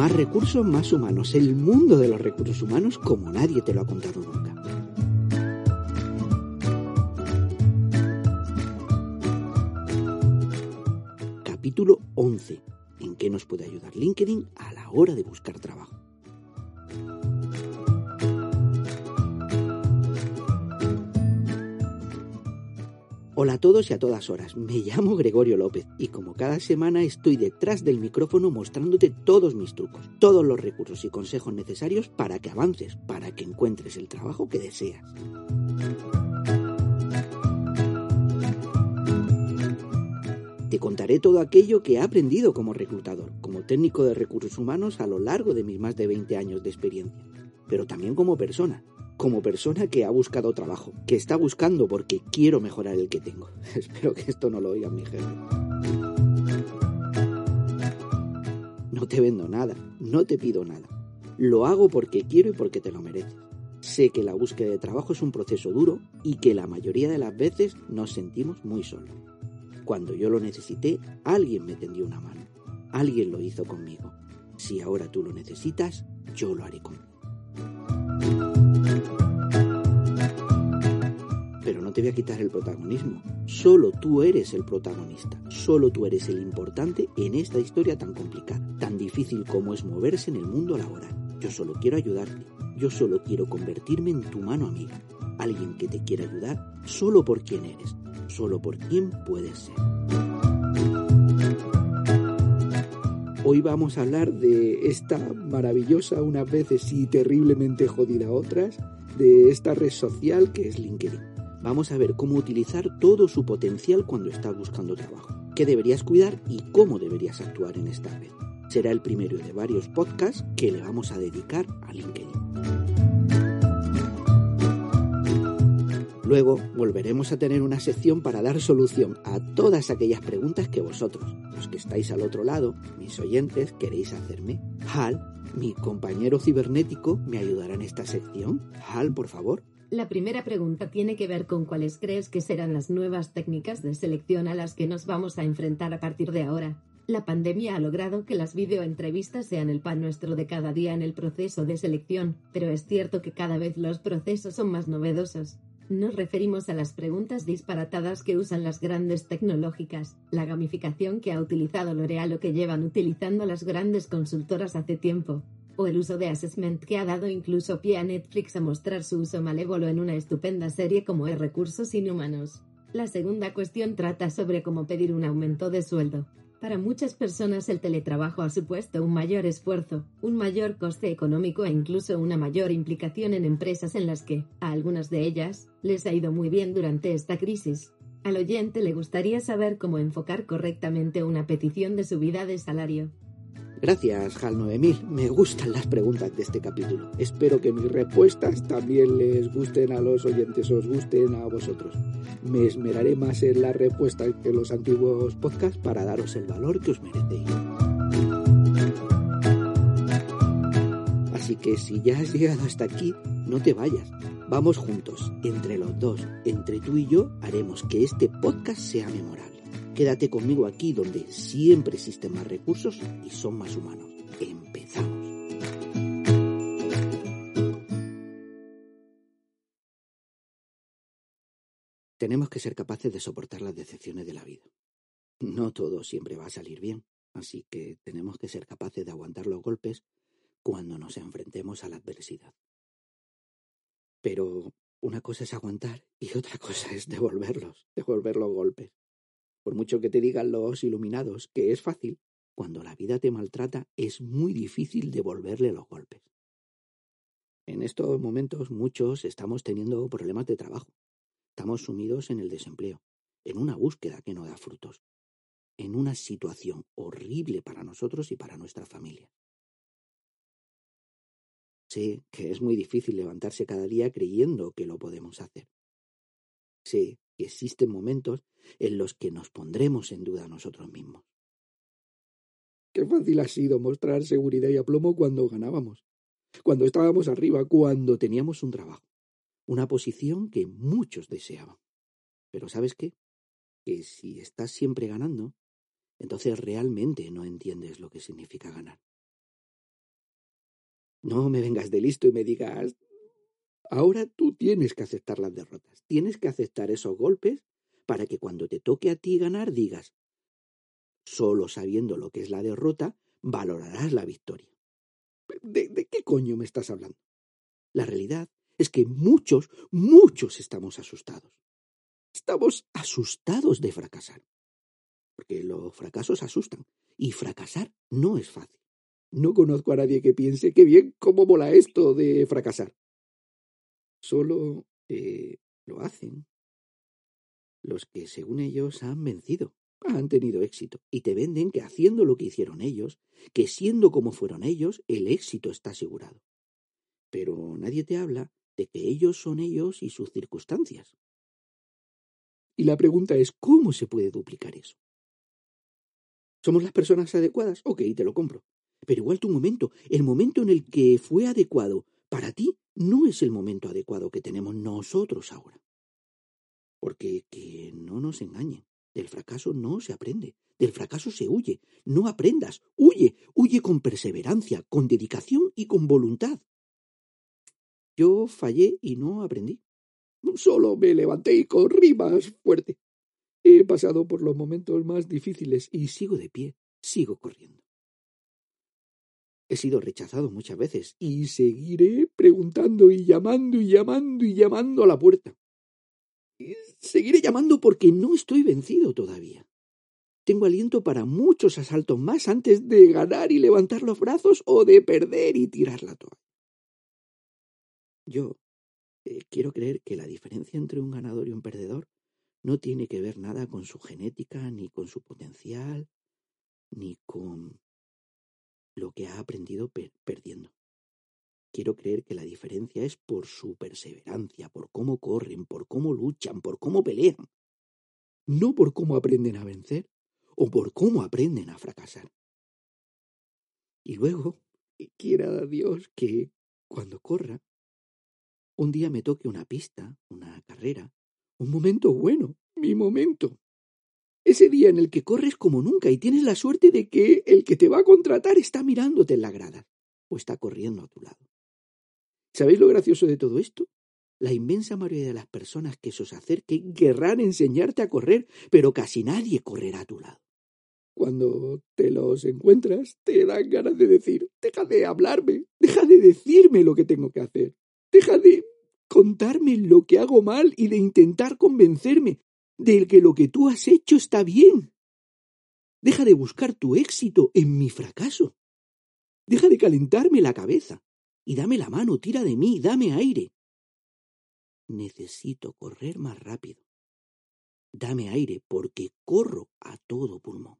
Más recursos, más humanos. El mundo de los recursos humanos como nadie te lo ha contado nunca. Capítulo 11. ¿En qué nos puede ayudar LinkedIn a la hora de buscar trabajo? Hola a todos y a todas horas, me llamo Gregorio López y como cada semana estoy detrás del micrófono mostrándote todos mis trucos, todos los recursos y consejos necesarios para que avances, para que encuentres el trabajo que deseas. Te contaré todo aquello que he aprendido como reclutador, como técnico de recursos humanos a lo largo de mis más de 20 años de experiencia, pero también como persona, como persona que ha buscado trabajo, que está buscando porque quiero mejorar el que tengo. Espero que esto no lo oigan mi jefe. No te vendo nada, no te pido nada. Lo hago porque quiero y porque te lo mereces. Sé que la búsqueda de trabajo es un proceso duro y que la mayoría de las veces nos sentimos muy solos. Cuando yo lo necesité, alguien me tendió una mano. Alguien lo hizo conmigo. Si ahora tú lo necesitas, yo lo haré contigo. No te voy a quitar el protagonismo. Solo tú eres el protagonista. Solo tú eres el importante en esta historia tan complicada, tan difícil como es moverse en el mundo laboral. Yo solo quiero ayudarte. Yo solo quiero convertirme en tu mano amiga. Alguien que te quiera ayudar solo por quien eres, solo por quien puedes ser. Hoy vamos a hablar de esta maravillosa, unas veces y terriblemente jodida otras, de esta red social que es LinkedIn. Vamos a ver cómo utilizar todo su potencial cuando estás buscando trabajo, qué deberías cuidar y cómo deberías actuar en esta red. Será el primero de varios podcasts que le vamos a dedicar a LinkedIn. Luego volveremos a tener una sección para dar solución a todas aquellas preguntas que vosotros, los que estáis al otro lado, mis oyentes, queréis hacerme. Hal, mi compañero cibernético, me ayudará en esta sección. Hal, por favor. La primera pregunta tiene que ver con cuáles crees que serán las nuevas técnicas de selección a las que nos vamos a enfrentar a partir de ahora. La pandemia ha logrado que las videoentrevistas sean el pan nuestro de cada día en el proceso de selección, pero es cierto que cada vez los procesos son más novedosos. Nos referimos a las preguntas disparatadas que usan las grandes tecnológicas, la gamificación que ha utilizado L'Oreal o que llevan utilizando las grandes consultoras hace tiempo, o el uso de assessment que ha dado incluso pie a Netflix a mostrar su uso malévolo en una estupenda serie como es Recursos Inhumanos. La segunda cuestión trata sobre cómo pedir un aumento de sueldo. Para muchas personas el teletrabajo ha supuesto un mayor esfuerzo, un mayor coste económico e incluso una mayor implicación en empresas en las que, a algunas de ellas, les ha ido muy bien durante esta crisis. Al oyente le gustaría saber cómo enfocar correctamente una petición de subida de salario. Gracias, HAL 9000. Me gustan las preguntas de este capítulo. Espero que mis respuestas también les gusten a los oyentes, os gusten a vosotros. Me esmeraré más en la respuesta que los antiguos podcasts para daros el valor que os merecéis. Así que si ya has llegado hasta aquí, no te vayas. Vamos juntos, entre los dos, entre tú y yo, haremos que este podcast sea memorable. Quédate conmigo aquí donde siempre existen más recursos y son más humanos. Empezamos. Tenemos que ser capaces de soportar las decepciones de la vida. No todo siempre va a salir bien, así que tenemos que ser capaces de aguantar los golpes cuando nos enfrentemos a la adversidad. Pero una cosa es aguantar y otra cosa es devolverlos, devolver los golpes. Por mucho que te digan los iluminados que es fácil, cuando la vida te maltrata es muy difícil devolverle los golpes. En estos momentos muchos estamos teniendo problemas de trabajo. Estamos sumidos en el desempleo, en una búsqueda que no da frutos, en una situación horrible para nosotros y para nuestra familia. Sé que es muy difícil levantarse cada día creyendo que lo podemos hacer. Sé que existen momentos en los que nos pondremos en duda nosotros mismos. Qué fácil ha sido mostrar seguridad y aplomo cuando ganábamos, cuando estábamos arriba, cuando teníamos un trabajo, una posición que muchos deseaban. Pero ¿sabes qué? Que si estás siempre ganando, entonces realmente no entiendes lo que significa ganar. No me vengas de listo y me digas, ahora tú tienes que aceptar las derrotas, tienes que aceptar esos golpes para que cuando te toque a ti ganar digas, solo sabiendo lo que es la derrota, valorarás la victoria. ¿De, qué coño me estás hablando? La realidad es que muchos, muchos estamos asustados. Estamos asustados de fracasar. Porque los fracasos asustan. Y fracasar no es fácil. No conozco a nadie que piense que bien, cómo mola esto de fracasar. Solo eh, lo hacen los que, según ellos, han vencido, han tenido éxito, y te venden que haciendo lo que hicieron ellos, que siendo como fueron ellos, el éxito está asegurado. Pero nadie te habla de que ellos son ellos y sus circunstancias. Y la pregunta es, ¿cómo se puede duplicar eso? ¿Somos las personas adecuadas? Ok, te lo compro. Pero igual tu momento, el momento en el que fue adecuado para ti, no es el momento adecuado que tenemos nosotros ahora. Porque que no nos engañen, del fracaso no se aprende, del fracaso se huye. No aprendas, huye, huye con perseverancia, con dedicación y con voluntad. Yo fallé y no aprendí. Solo me levanté y corrí más fuerte. He pasado por los momentos más difíciles y sigo de pie, sigo corriendo. He sido rechazado muchas veces y seguiré preguntando y llamando y llamando y llamando a la puerta. Seguiré llamando porque no estoy vencido todavía. Tengo aliento para muchos asaltos más antes de ganar y levantar los brazos o de perder y tirar la toalla. Yo eh, quiero creer que la diferencia entre un ganador y un perdedor no tiene que ver nada con su genética, ni con su potencial, ni con lo que ha aprendido perdiendo. Quiero creer que la diferencia es por su perseverancia, por cómo corren, por cómo luchan, por cómo pelean. No por cómo aprenden a vencer o por cómo aprenden a fracasar. Y luego, quiera Dios que cuando corra, un día me toque una pista, una carrera, un momento bueno, mi momento. Ese día en el que corres como nunca y tienes la suerte de que el que te va a contratar está mirándote en la grada o está corriendo a tu lado. ¿Sabéis lo gracioso de todo esto? La inmensa mayoría de las personas que se os acerquen querrán enseñarte a correr, pero casi nadie correrá a tu lado. Cuando te los encuentras, te dan ganas de decir, deja de hablarme, deja de decirme lo que tengo que hacer, deja de contarme lo que hago mal y de intentar convencerme de que lo que tú has hecho está bien. Deja de buscar tu éxito en mi fracaso. Deja de calentarme la cabeza y dame la mano, tira de mí, dame aire. Necesito correr más rápido. Dame aire porque corro a todo pulmón.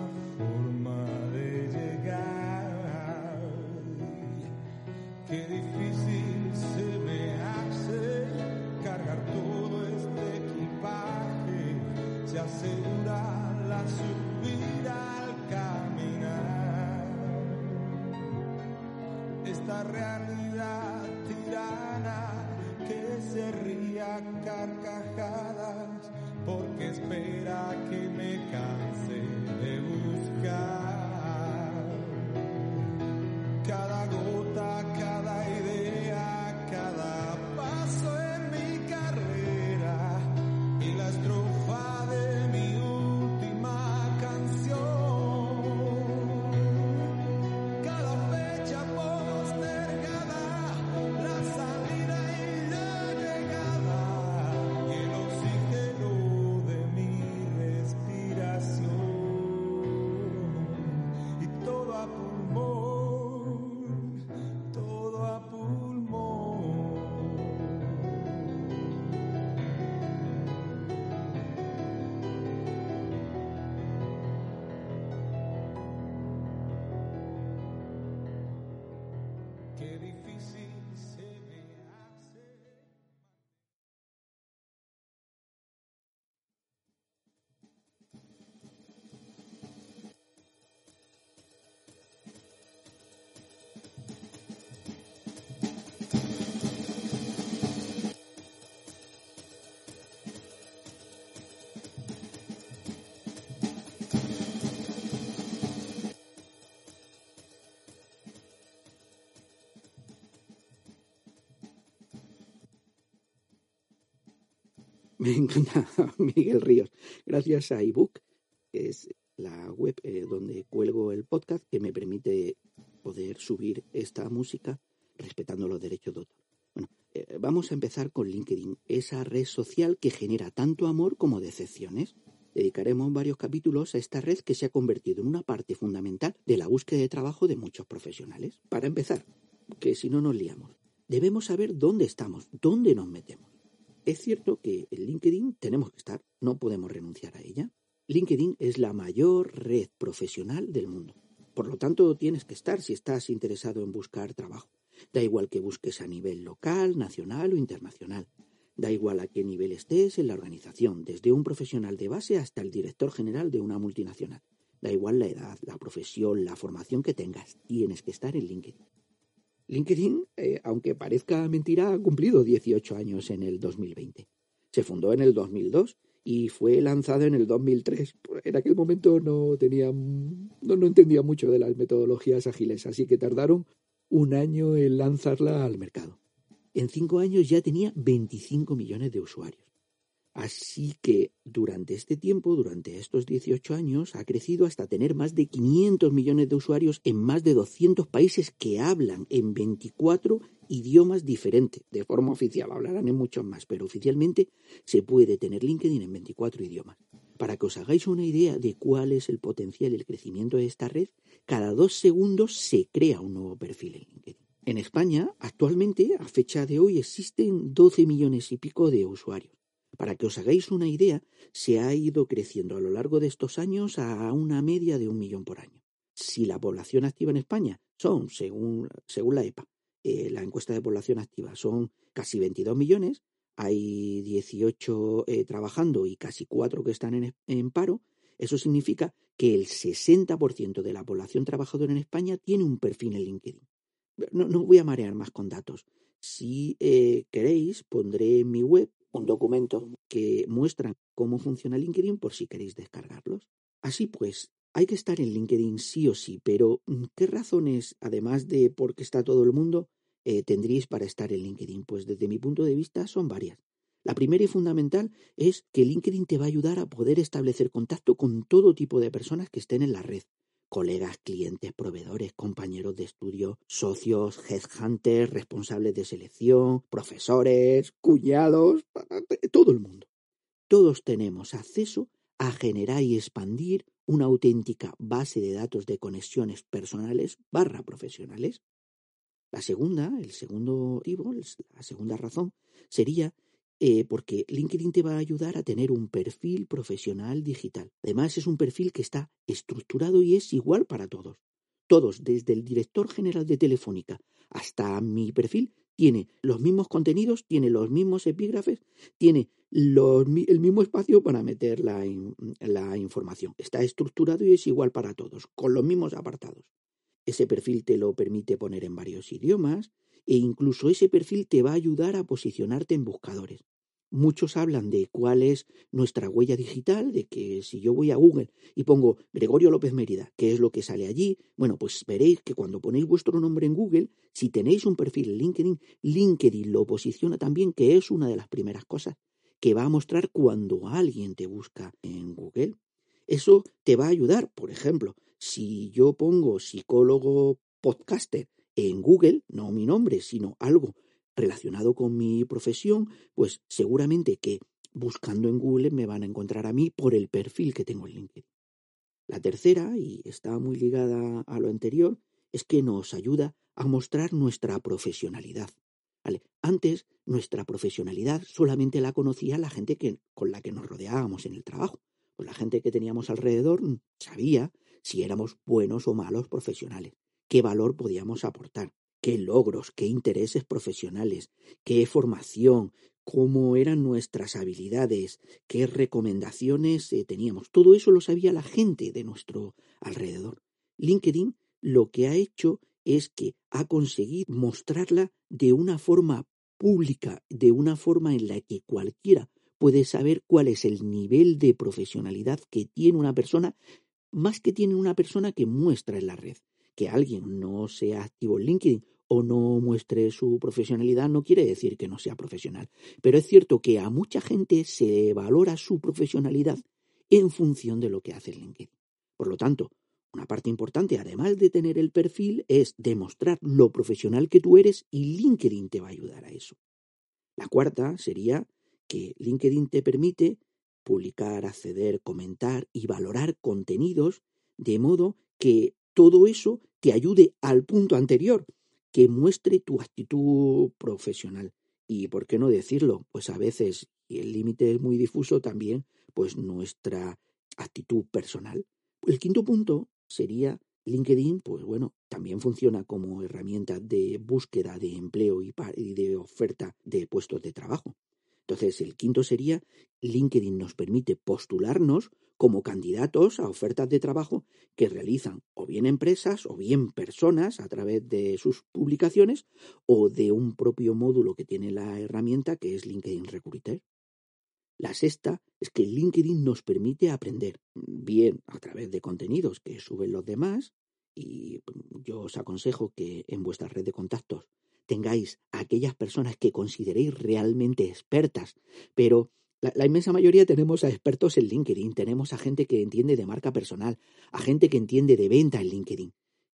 Me encanta Miguel Ríos. Gracias a ebook, que es la web eh, donde cuelgo el podcast, que me permite poder subir esta música respetando los derechos de autor. Bueno, eh, vamos a empezar con LinkedIn, esa red social que genera tanto amor como decepciones. Dedicaremos varios capítulos a esta red que se ha convertido en una parte fundamental de la búsqueda de trabajo de muchos profesionales. Para empezar, que si no nos liamos, debemos saber dónde estamos, dónde nos metemos. Es cierto que en LinkedIn tenemos que estar, no podemos renunciar a ella. LinkedIn es la mayor red profesional del mundo. Por lo tanto, tienes que estar si estás interesado en buscar trabajo. Da igual que busques a nivel local, nacional o internacional. Da igual a qué nivel estés en la organización, desde un profesional de base hasta el director general de una multinacional. Da igual la edad, la profesión, la formación que tengas, tienes que estar en LinkedIn. LinkedIn, eh, aunque parezca mentira, ha cumplido 18 años en el 2020. Se fundó en el 2002 y fue lanzado en el 2003. En aquel momento no tenía, no, no entendía mucho de las metodologías ágiles, así que tardaron un año en lanzarla al mercado. En cinco años ya tenía 25 millones de usuarios. Así que durante este tiempo, durante estos 18 años, ha crecido hasta tener más de 500 millones de usuarios en más de 200 países que hablan en 24 idiomas diferentes. De forma oficial hablarán en muchos más, pero oficialmente se puede tener LinkedIn en 24 idiomas. Para que os hagáis una idea de cuál es el potencial y el crecimiento de esta red, cada dos segundos se crea un nuevo perfil en LinkedIn. En España, actualmente, a fecha de hoy, existen 12 millones y pico de usuarios. Para que os hagáis una idea, se ha ido creciendo a lo largo de estos años a una media de un millón por año. Si la población activa en España son, según, según la EPA, eh, la encuesta de población activa, son casi 22 millones, hay 18 eh, trabajando y casi 4 que están en, paro, eso significa que el 60% de la población trabajadora en España tiene un perfil en LinkedIn. No, no voy a marear más con datos. Si eh, queréis, pondré en mi web un documento que muestra cómo funciona LinkedIn por si queréis descargarlos. Así pues, hay que estar en LinkedIn sí o sí, pero mm, ¿qué razones, además de por qué está todo el mundo, eh, tendríais para estar en LinkedIn? Pues desde mi punto de vista son varias. La primera y fundamental es que LinkedIn te va a ayudar a poder establecer contacto con todo tipo de personas que estén en la red. Colegas, clientes, proveedores, compañeros de estudio, socios, headhunters, responsables de selección, profesores, cuñados, todo el mundo. Todos tenemos acceso a generar y expandir una auténtica base de datos de conexiones personales barra profesionales. La segunda, el segundo la segunda razón, sería eh, porque LinkedIn te va a ayudar a tener un perfil profesional digital. Además, es un perfil que está estructurado y es igual para todos. Todos, desde el director general de Telefónica hasta mi perfil, tiene los mismos contenidos, tiene los mismos epígrafes, tiene el mismo espacio para meter la, la información. Está estructurado y es igual para todos, con los mismos apartados. Ese perfil te lo permite poner en varios idiomas e incluso ese perfil te va a ayudar a posicionarte en buscadores. Muchos hablan de cuál es nuestra huella digital, de que si yo voy a Google y pongo Gregorio López Mérida, ¿qué es lo que sale allí? Bueno, pues veréis que cuando ponéis vuestro nombre en Google, si tenéis un perfil en LinkedIn, LinkedIn lo posiciona también, que es una de las primeras cosas que va a mostrar cuando alguien te busca en Google. Eso te va a ayudar, por ejemplo, si yo pongo psicólogo podcaster en Google, no mi nombre, sino algo relacionado con mi profesión, pues seguramente que buscando en Google me van a encontrar a mí por el perfil que tengo en LinkedIn. La tercera, y está muy ligada a lo anterior, es que nos ayuda a mostrar nuestra profesionalidad. Antes, nuestra profesionalidad solamente la conocía la gente que, con la que nos rodeábamos en el trabajo. Pues la gente que teníamos alrededor sabía si éramos buenos o malos profesionales, qué valor podíamos aportar qué logros, qué intereses profesionales, qué formación, cómo eran nuestras habilidades, qué recomendaciones eh, teníamos. Todo eso lo sabía la gente de nuestro alrededor. LinkedIn lo que ha hecho es que ha conseguido mostrarla de una forma pública, de una forma en la que cualquiera puede saber cuál es el nivel de profesionalidad que tiene una persona, más que tiene una persona que muestra en la red. Que alguien no sea activo en LinkedIn o no muestre su profesionalidad no quiere decir que no sea profesional. Pero es cierto que a mucha gente se valora su profesionalidad en función de lo que hace LinkedIn. Por lo tanto, una parte importante, además de tener el perfil, es demostrar lo profesional que tú eres y LinkedIn te va a ayudar a eso. La cuarta sería que LinkedIn te permite publicar, acceder, comentar y valorar contenidos de modo que todo eso te ayude al punto anterior, que muestre tu actitud profesional. Y por qué no decirlo, pues a veces, y el límite es muy difuso también, pues nuestra actitud personal. El quinto punto sería LinkedIn, pues bueno, también funciona como herramienta de búsqueda de empleo y, de oferta de puestos de trabajo. Entonces, el quinto sería, LinkedIn nos permite postularnos como candidatos a ofertas de trabajo que realizan o bien empresas o bien personas a través de sus publicaciones o de un propio módulo que tiene la herramienta que es LinkedIn Recruiter. La sexta es que LinkedIn nos permite aprender bien a través de contenidos que suben los demás y yo os aconsejo que en vuestra red de contactos tengáis a aquellas personas que consideréis realmente expertas, pero la, inmensa mayoría tenemos a expertos en LinkedIn, tenemos a gente que entiende de marca personal, a gente que entiende de venta en LinkedIn.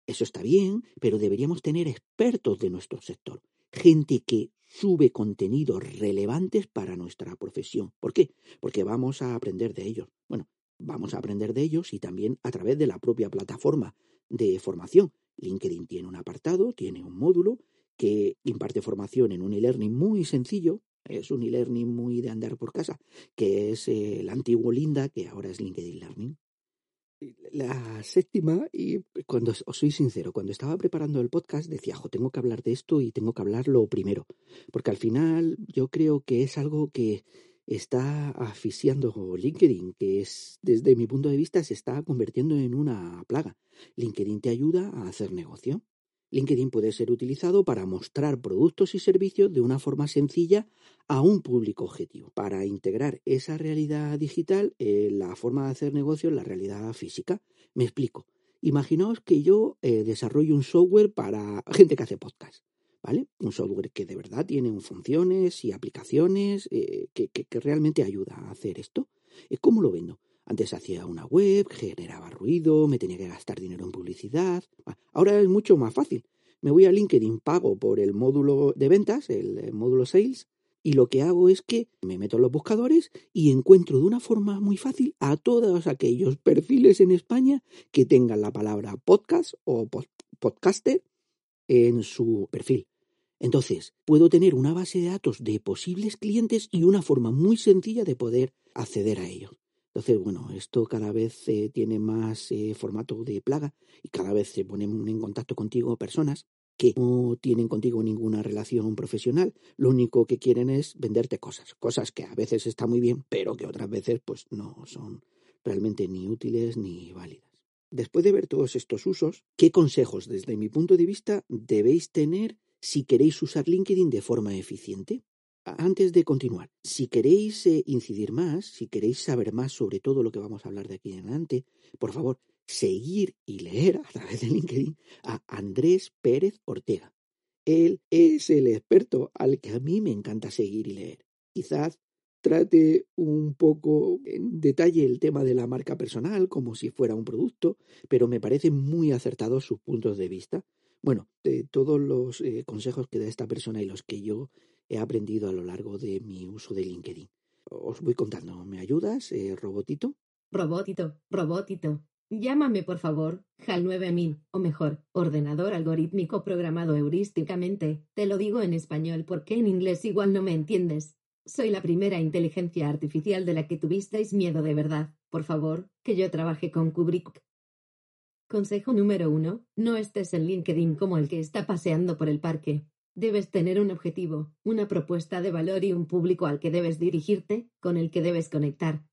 Eso está bien, pero deberíamos tener expertos de nuestro sector, gente que sube contenidos relevantes para nuestra profesión. ¿Por qué? Porque vamos a aprender de ellos. Bueno, vamos a aprender de ellos y también a través de la propia plataforma de formación. LinkedIn tiene un apartado, tiene un módulo que imparte formación en un e-learning muy sencillo, es un e-learning muy de andar por casa, que es el antiguo Linda, que ahora es LinkedIn Learning. La séptima, y cuando os soy sincero, cuando estaba preparando el podcast decía, jo, tengo que hablar de esto y tengo que hablarlo primero, porque al final yo creo que es algo que está asfixiando LinkedIn, que es, desde mi punto de vista, se está convirtiendo en una plaga. LinkedIn te ayuda a hacer negocio. LinkedIn puede ser utilizado para mostrar productos y servicios de una forma sencilla a un público objetivo, para integrar esa realidad digital en la forma de hacer negocio en la realidad física. Me explico. Imaginaos que yo eh, desarrollo un software para gente que hace podcast, ¿vale? Un software que de verdad tiene funciones y aplicaciones eh, que, que, que realmente ayuda a hacer esto. ¿Cómo lo vendo? Antes hacía una web, generaba ruido, me tenía que gastar dinero en publicidad. Ahora es mucho más fácil. Me voy a LinkedIn, pago por el módulo de ventas, el módulo sales, y lo que hago es que me meto en los buscadores y encuentro de una forma muy fácil a todos aquellos perfiles en España que tengan la palabra podcast o podcaster en su perfil. Entonces, puedo tener una base de datos de posibles clientes y una forma muy sencilla de poder acceder a ellos. Entonces, bueno, esto cada vez eh, tiene más eh, formato de plaga y cada vez se ponen en contacto contigo personas que no tienen contigo ninguna relación profesional, lo único que quieren es venderte cosas, cosas que a veces están muy bien, pero que otras veces pues no son realmente ni útiles ni válidas. Después de ver todos estos usos, ¿qué consejos desde mi punto de vista debéis tener si queréis usar LinkedIn de forma eficiente? Antes de continuar, si queréis eh, incidir más, si queréis saber más sobre todo lo que vamos a hablar de aquí en adelante, por favor, seguir y leer a través de LinkedIn a Andrés Pérez Ortega. Él es el experto al que a mí me encanta seguir y leer. Quizás trate un poco en detalle el tema de la marca personal como si fuera un producto, pero me parecen muy acertados sus puntos de vista. Bueno, de todos los eh, consejos que da esta persona y los que yo he aprendido a lo largo de mi uso de LinkedIn. Os voy contando. ¿Me ayudas, eh, Robotito? Robotito, Robotito. Llámame, por favor, HAL 9000, o mejor, ordenador algorítmico programado heurísticamente. Te lo digo en español porque en inglés igual no me entiendes. Soy la primera inteligencia artificial de la que tuvisteis miedo de verdad. Por favor, que yo trabaje con Kubrick. Consejo número uno, no estés en LinkedIn como el que está paseando por el parque. Debes tener un objetivo, una propuesta de valor y un público al que debes dirigirte, con el que debes conectar.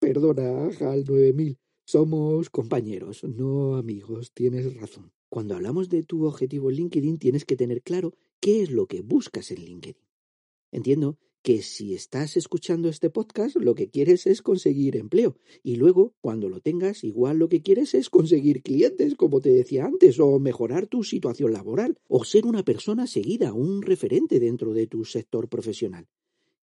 Perdona, HAL 9000. Somos compañeros, no amigos, tienes razón. Cuando hablamos de tu objetivo en LinkedIn, tienes que tener claro qué es lo que buscas en LinkedIn. Entiendo que si estás escuchando este podcast, lo que quieres es conseguir empleo. Y luego, cuando lo tengas, igual lo que quieres es conseguir clientes, como te decía antes, o mejorar tu situación laboral, o ser una persona seguida, un referente dentro de tu sector profesional.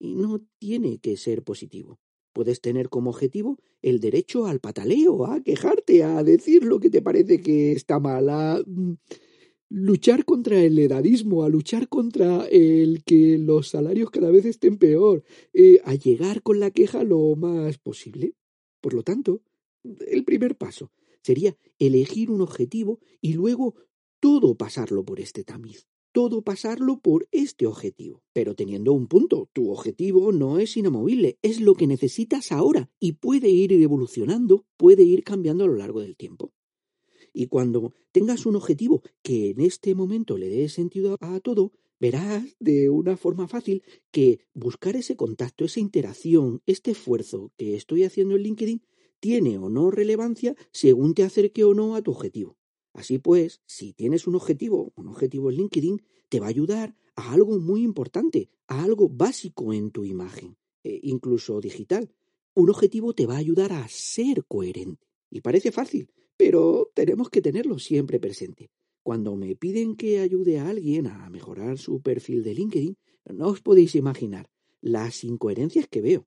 Y no tiene que ser positivo. Puedes tener como objetivo el derecho al pataleo, a quejarte, a decir lo que te parece que está mal, a mm, luchar contra el edadismo, a luchar contra el que los salarios cada vez estén peor, eh, a llegar con la queja lo más posible. Por lo tanto, el primer paso sería elegir un objetivo y luego todo pasarlo por este tamiz todo pasarlo por este objetivo. Pero teniendo un punto, tu objetivo no es inamovible, es lo que necesitas ahora y puede ir evolucionando, puede ir cambiando a lo largo del tiempo. Y cuando tengas un objetivo que en este momento le dé sentido a todo, verás de una forma fácil que buscar ese contacto, esa interacción, este esfuerzo que estoy haciendo en LinkedIn tiene o no relevancia según te acerque o no a tu objetivo. Así pues, si tienes un objetivo, un objetivo en LinkedIn, te va a ayudar a algo muy importante, a algo básico en tu imagen, e incluso digital. Un objetivo te va a ayudar a ser coherente. Y parece fácil, pero tenemos que tenerlo siempre presente. Cuando me piden que ayude a alguien a mejorar su perfil de LinkedIn, no os podéis imaginar las incoherencias que veo.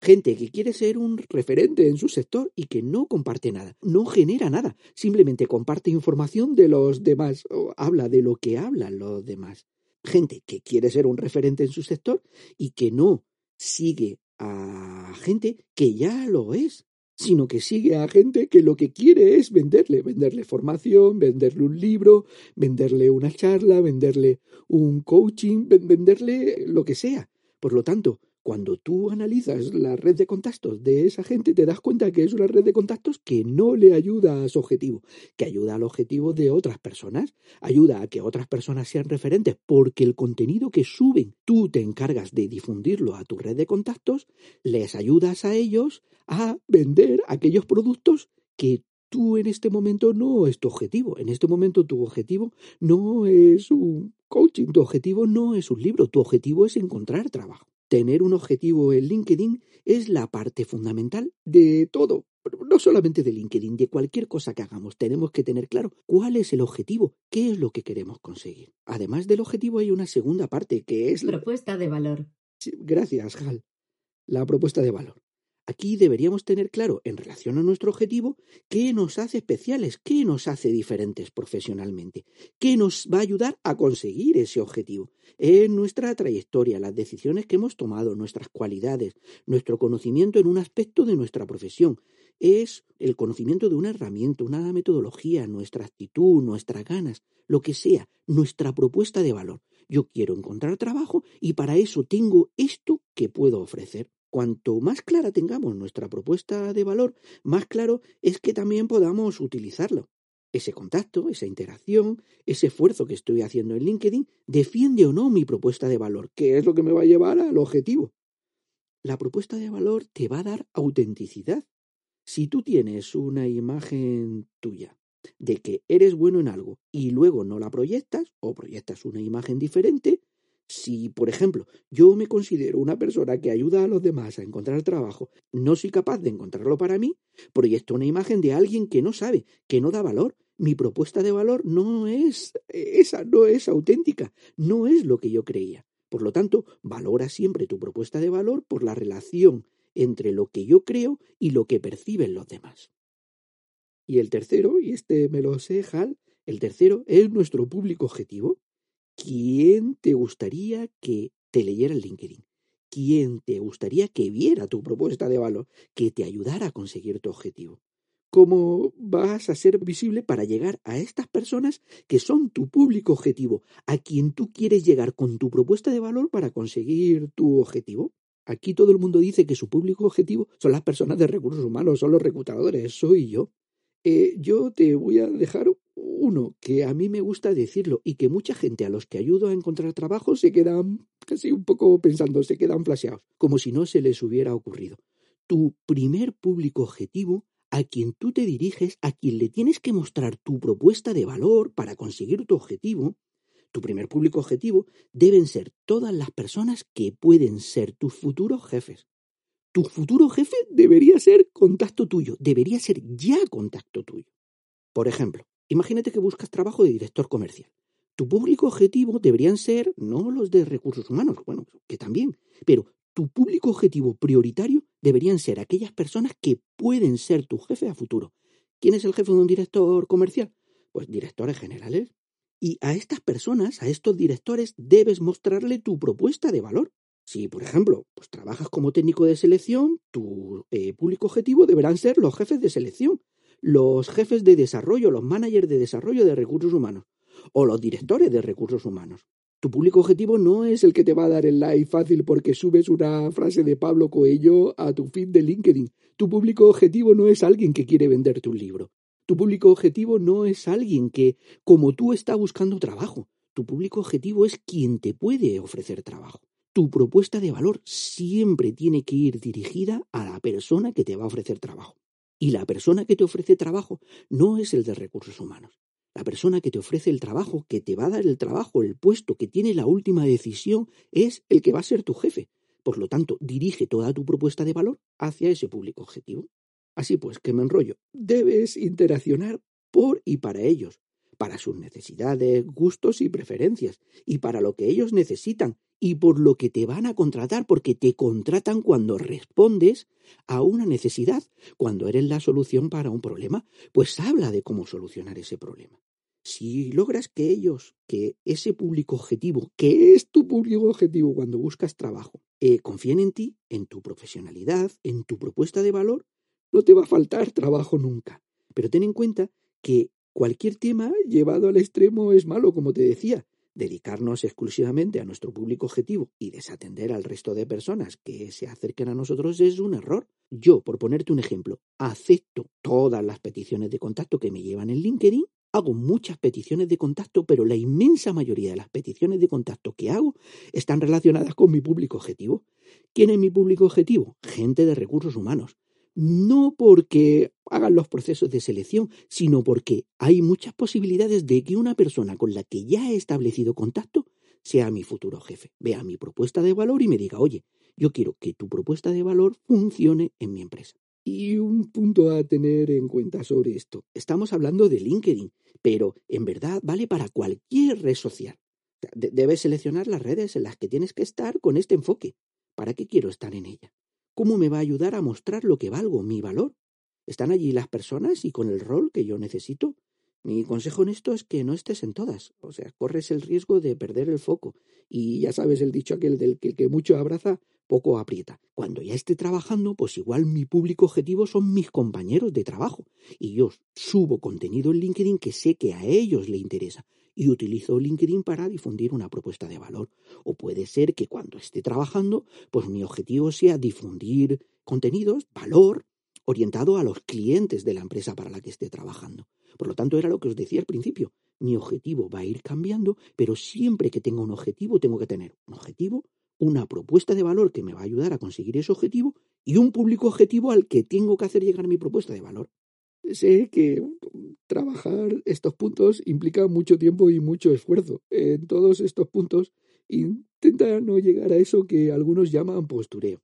Gente que quiere ser un referente en su sector y que no comparte nada, no genera nada, simplemente comparte información de los demás, o habla de lo que hablan los demás. Gente que quiere ser un referente en su sector y que no sigue a gente que ya lo es, sino que sigue a gente que lo que quiere es venderle, venderle formación, venderle un libro, venderle una charla, venderle un coaching, venderle lo que sea. Por lo tanto, cuando tú analizas la red de contactos de esa gente, te das cuenta que es una red de contactos que no le ayuda a su objetivo, que ayuda al objetivo de otras personas, ayuda a que otras personas sean referentes, porque el contenido que suben, tú te encargas de difundirlo a tu red de contactos, les ayudas a ellos a vender aquellos productos que tú en este momento no es tu objetivo. En este momento tu objetivo no es un coaching, tu objetivo no es un libro, tu objetivo es encontrar trabajo. Tener un objetivo en LinkedIn es la parte fundamental de todo. No solamente de LinkedIn, de cualquier cosa que hagamos, tenemos que tener claro cuál es el objetivo, qué es lo que queremos conseguir. Además del objetivo hay una segunda parte que es la propuesta de valor. Gracias, Hal. La propuesta de valor. Aquí deberíamos tener claro, en relación a nuestro objetivo, qué nos hace especiales, qué nos hace diferentes profesionalmente, qué nos va a ayudar a conseguir ese objetivo. En nuestra trayectoria, las decisiones que hemos tomado, nuestras cualidades, nuestro conocimiento en un aspecto de nuestra profesión. Es el conocimiento de una herramienta, una metodología, nuestra actitud, nuestras ganas, lo que sea, nuestra propuesta de valor. Yo quiero encontrar trabajo y para eso tengo esto que puedo ofrecer. Cuanto más clara tengamos nuestra propuesta de valor, más claro es que también podamos utilizarlo. Ese contacto, esa interacción, ese esfuerzo que estoy haciendo en LinkedIn, defiende o no mi propuesta de valor, que es lo que me va a llevar al objetivo. La propuesta de valor te va a dar autenticidad. Si tú tienes una imagen tuya de que eres bueno en algo y luego no la proyectas o proyectas una imagen diferente, si, por ejemplo, yo me considero una persona que ayuda a los demás a encontrar trabajo, no soy capaz de encontrarlo para mí, proyecto una imagen de alguien que no sabe, que no da valor. Mi propuesta de valor no es esa, no es auténtica, no es lo que yo creía. Por lo tanto, valora siempre tu propuesta de valor por la relación entre lo que yo creo y lo que perciben los demás. Y el tercero, y este me lo sé, Hal, el tercero es nuestro público objetivo. ¿Quién te gustaría que te leyera el LinkedIn? ¿Quién te gustaría que viera tu propuesta de valor, que te ayudara a conseguir tu objetivo? ¿Cómo vas a ser visible para llegar a estas personas que son tu público objetivo, a quien tú quieres llegar con tu propuesta de valor para conseguir tu objetivo? Aquí todo el mundo dice que su público objetivo son las personas de recursos humanos, son los reclutadores, soy yo. Eh, yo te voy a dejar uno que a mí me gusta decirlo y que mucha gente a los que ayudo a encontrar trabajo se quedan casi un poco pensando, se quedan flaseados, como si no se les hubiera ocurrido. Tu primer público objetivo, a quien tú te diriges, a quien le tienes que mostrar tu propuesta de valor para conseguir tu objetivo, Tu primer público objetivo deben ser todas las personas que pueden ser tus futuros jefes. Tu futuro jefe debería ser contacto tuyo, debería ser ya contacto tuyo. Por ejemplo, imagínate que buscas trabajo de director comercial. Tu público objetivo deberían ser no los de recursos humanos, bueno, que también, pero tu público objetivo prioritario deberían ser aquellas personas que pueden ser tu jefe a futuro. ¿Quién es el jefe de un director comercial? Pues directores generales. Y a estas personas, a estos directores, debes mostrarle tu propuesta de valor. Si, por ejemplo, pues trabajas como técnico de selección, tu eh, público objetivo deberán ser los jefes de selección, los jefes de desarrollo, los managers de desarrollo de recursos humanos o los directores de recursos humanos. Tu público objetivo no es el que te va a dar el like fácil porque subes una frase de Pablo Coelho a tu feed de LinkedIn. Tu público objetivo no es alguien que quiere venderte un libro. Tu público objetivo no es alguien que, como tú, está buscando trabajo. Tu público objetivo es quien te puede ofrecer trabajo. Tu propuesta de valor siempre tiene que ir dirigida a la persona que te va a ofrecer trabajo. Y la persona que te ofrece trabajo no es el de recursos humanos. La persona que te ofrece el trabajo, que te va a dar el trabajo, el puesto, que tiene la última decisión, es el que va a ser tu jefe. Por lo tanto, dirige toda tu propuesta de valor hacia ese público objetivo. Así pues, que me enrollo. Debes interaccionar por y para ellos, para sus necesidades, gustos y preferencias, y para lo que ellos necesitan, y por lo que te van a contratar, porque te contratan cuando respondes a una necesidad, cuando eres la solución para un problema, pues habla de cómo solucionar ese problema. Si logras que ellos, que ese público objetivo, que es tu público objetivo cuando buscas trabajo, eh, confíen en ti, en tu profesionalidad, en tu propuesta de valor, no te va a faltar trabajo nunca. Pero ten en cuenta que cualquier tema llevado al extremo es malo, como te decía. Dedicarnos exclusivamente a nuestro público objetivo y desatender al resto de personas que se acerquen a nosotros es un error. Yo, por ponerte un ejemplo, acepto todas las peticiones de contacto que me llevan en LinkedIn, hago muchas peticiones de contacto, pero la inmensa mayoría de las peticiones de contacto que hago están relacionadas con mi público objetivo. ¿Quién es mi público objetivo? Gente de recursos humanos no porque hagan los procesos de selección, sino porque hay muchas posibilidades de que una persona con la que ya he establecido contacto sea mi futuro jefe, vea mi propuesta de valor y me diga, oye, yo quiero que tu propuesta de valor funcione en mi empresa. Y un punto a tener en cuenta sobre esto. Estamos hablando de LinkedIn, pero en verdad vale para cualquier red social. Debes seleccionar las redes en las que tienes que estar con este enfoque. ¿Para qué quiero estar en ella? ¿Cómo me va a ayudar a mostrar lo que valgo, mi valor? ¿Están allí las personas y con el rol que yo necesito? Mi consejo en esto es que no estés en todas, o sea, corres el riesgo de perder el foco. Y ya sabes el dicho aquel del que, que mucho abraza, poco aprieta. Cuando ya esté trabajando, pues igual mi público objetivo son mis compañeros de trabajo. Y yo subo contenido en LinkedIn que sé que a ellos le interesa y utilizo LinkedIn para difundir una propuesta de valor. O puede ser que cuando esté trabajando, pues mi objetivo sea difundir contenidos, valor, orientado a los clientes de la empresa para la que esté trabajando. Por lo tanto, era lo que os decía al principio. Mi objetivo va a ir cambiando, pero siempre que tenga un objetivo, tengo que tener un objetivo, una propuesta de valor que me va a ayudar a conseguir ese objetivo y un público objetivo al que tengo que hacer llegar mi propuesta de valor. Sé que trabajar estos puntos implica mucho tiempo y mucho esfuerzo. En todos estos puntos intenta no llegar a eso que algunos llaman postureo.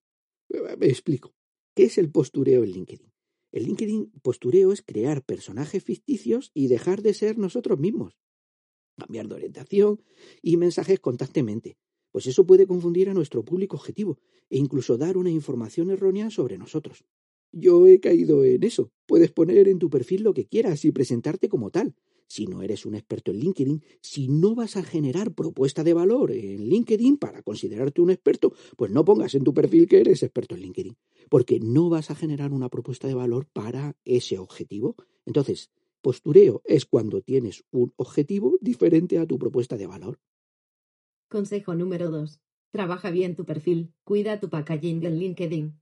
Me explico. ¿Qué es el postureo en LinkedIn? El LinkedIn postureo es crear personajes ficticios y dejar de ser nosotros mismos. Cambiar de orientación y mensajes constantemente. Pues eso puede confundir a nuestro público objetivo e incluso dar una información errónea sobre nosotros. Yo he caído en eso. Puedes poner en tu perfil lo que quieras y presentarte como tal. Si no eres un experto en LinkedIn, si no vas a generar propuesta de valor en LinkedIn para considerarte un experto, pues no pongas en tu perfil que eres experto en LinkedIn, porque no vas a generar una propuesta de valor para ese objetivo. Entonces, postureo es cuando tienes un objetivo diferente a tu propuesta de valor. Consejo número 2. Trabaja bien tu perfil. Cuida tu packaging en LinkedIn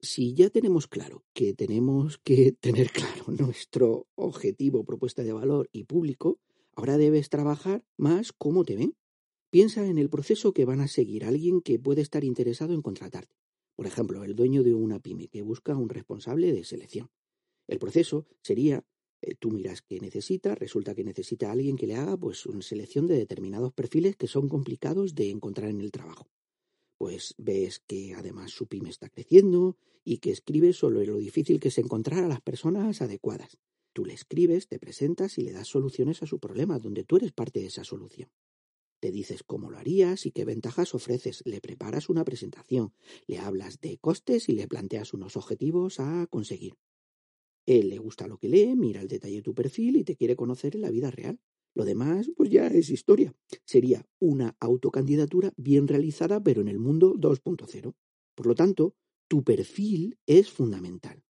si ya tenemos claro que tenemos que tener claro nuestro objetivo, propuesta de valor y público, ahora debes trabajar más cómo te ven. Piensa en el proceso que van a seguir alguien que puede estar interesado en contratarte. Por ejemplo, el dueño de una pyme que busca un responsable de selección. El proceso sería Eh, tú miras qué necesita, resulta que necesita alguien que le haga pues una selección de determinados perfiles que son complicados de encontrar en el trabajo. Pues ves que además su pyme está creciendo y que escribe sobre lo difícil que es encontrar a las personas adecuadas. Tú le escribes, te presentas y le das soluciones a su problema, donde tú eres parte de esa solución. Te dices cómo lo harías y qué ventajas ofreces, le preparas una presentación, le hablas de costes y le planteas unos objetivos a conseguir. Él le gusta lo que lee, mira el detalle de tu perfil y te quiere conocer en la vida real. Lo demás, pues ya es historia. Sería una autocandidatura bien realizada, pero en el mundo 2.0. Por lo tanto, tu perfil es fundamental.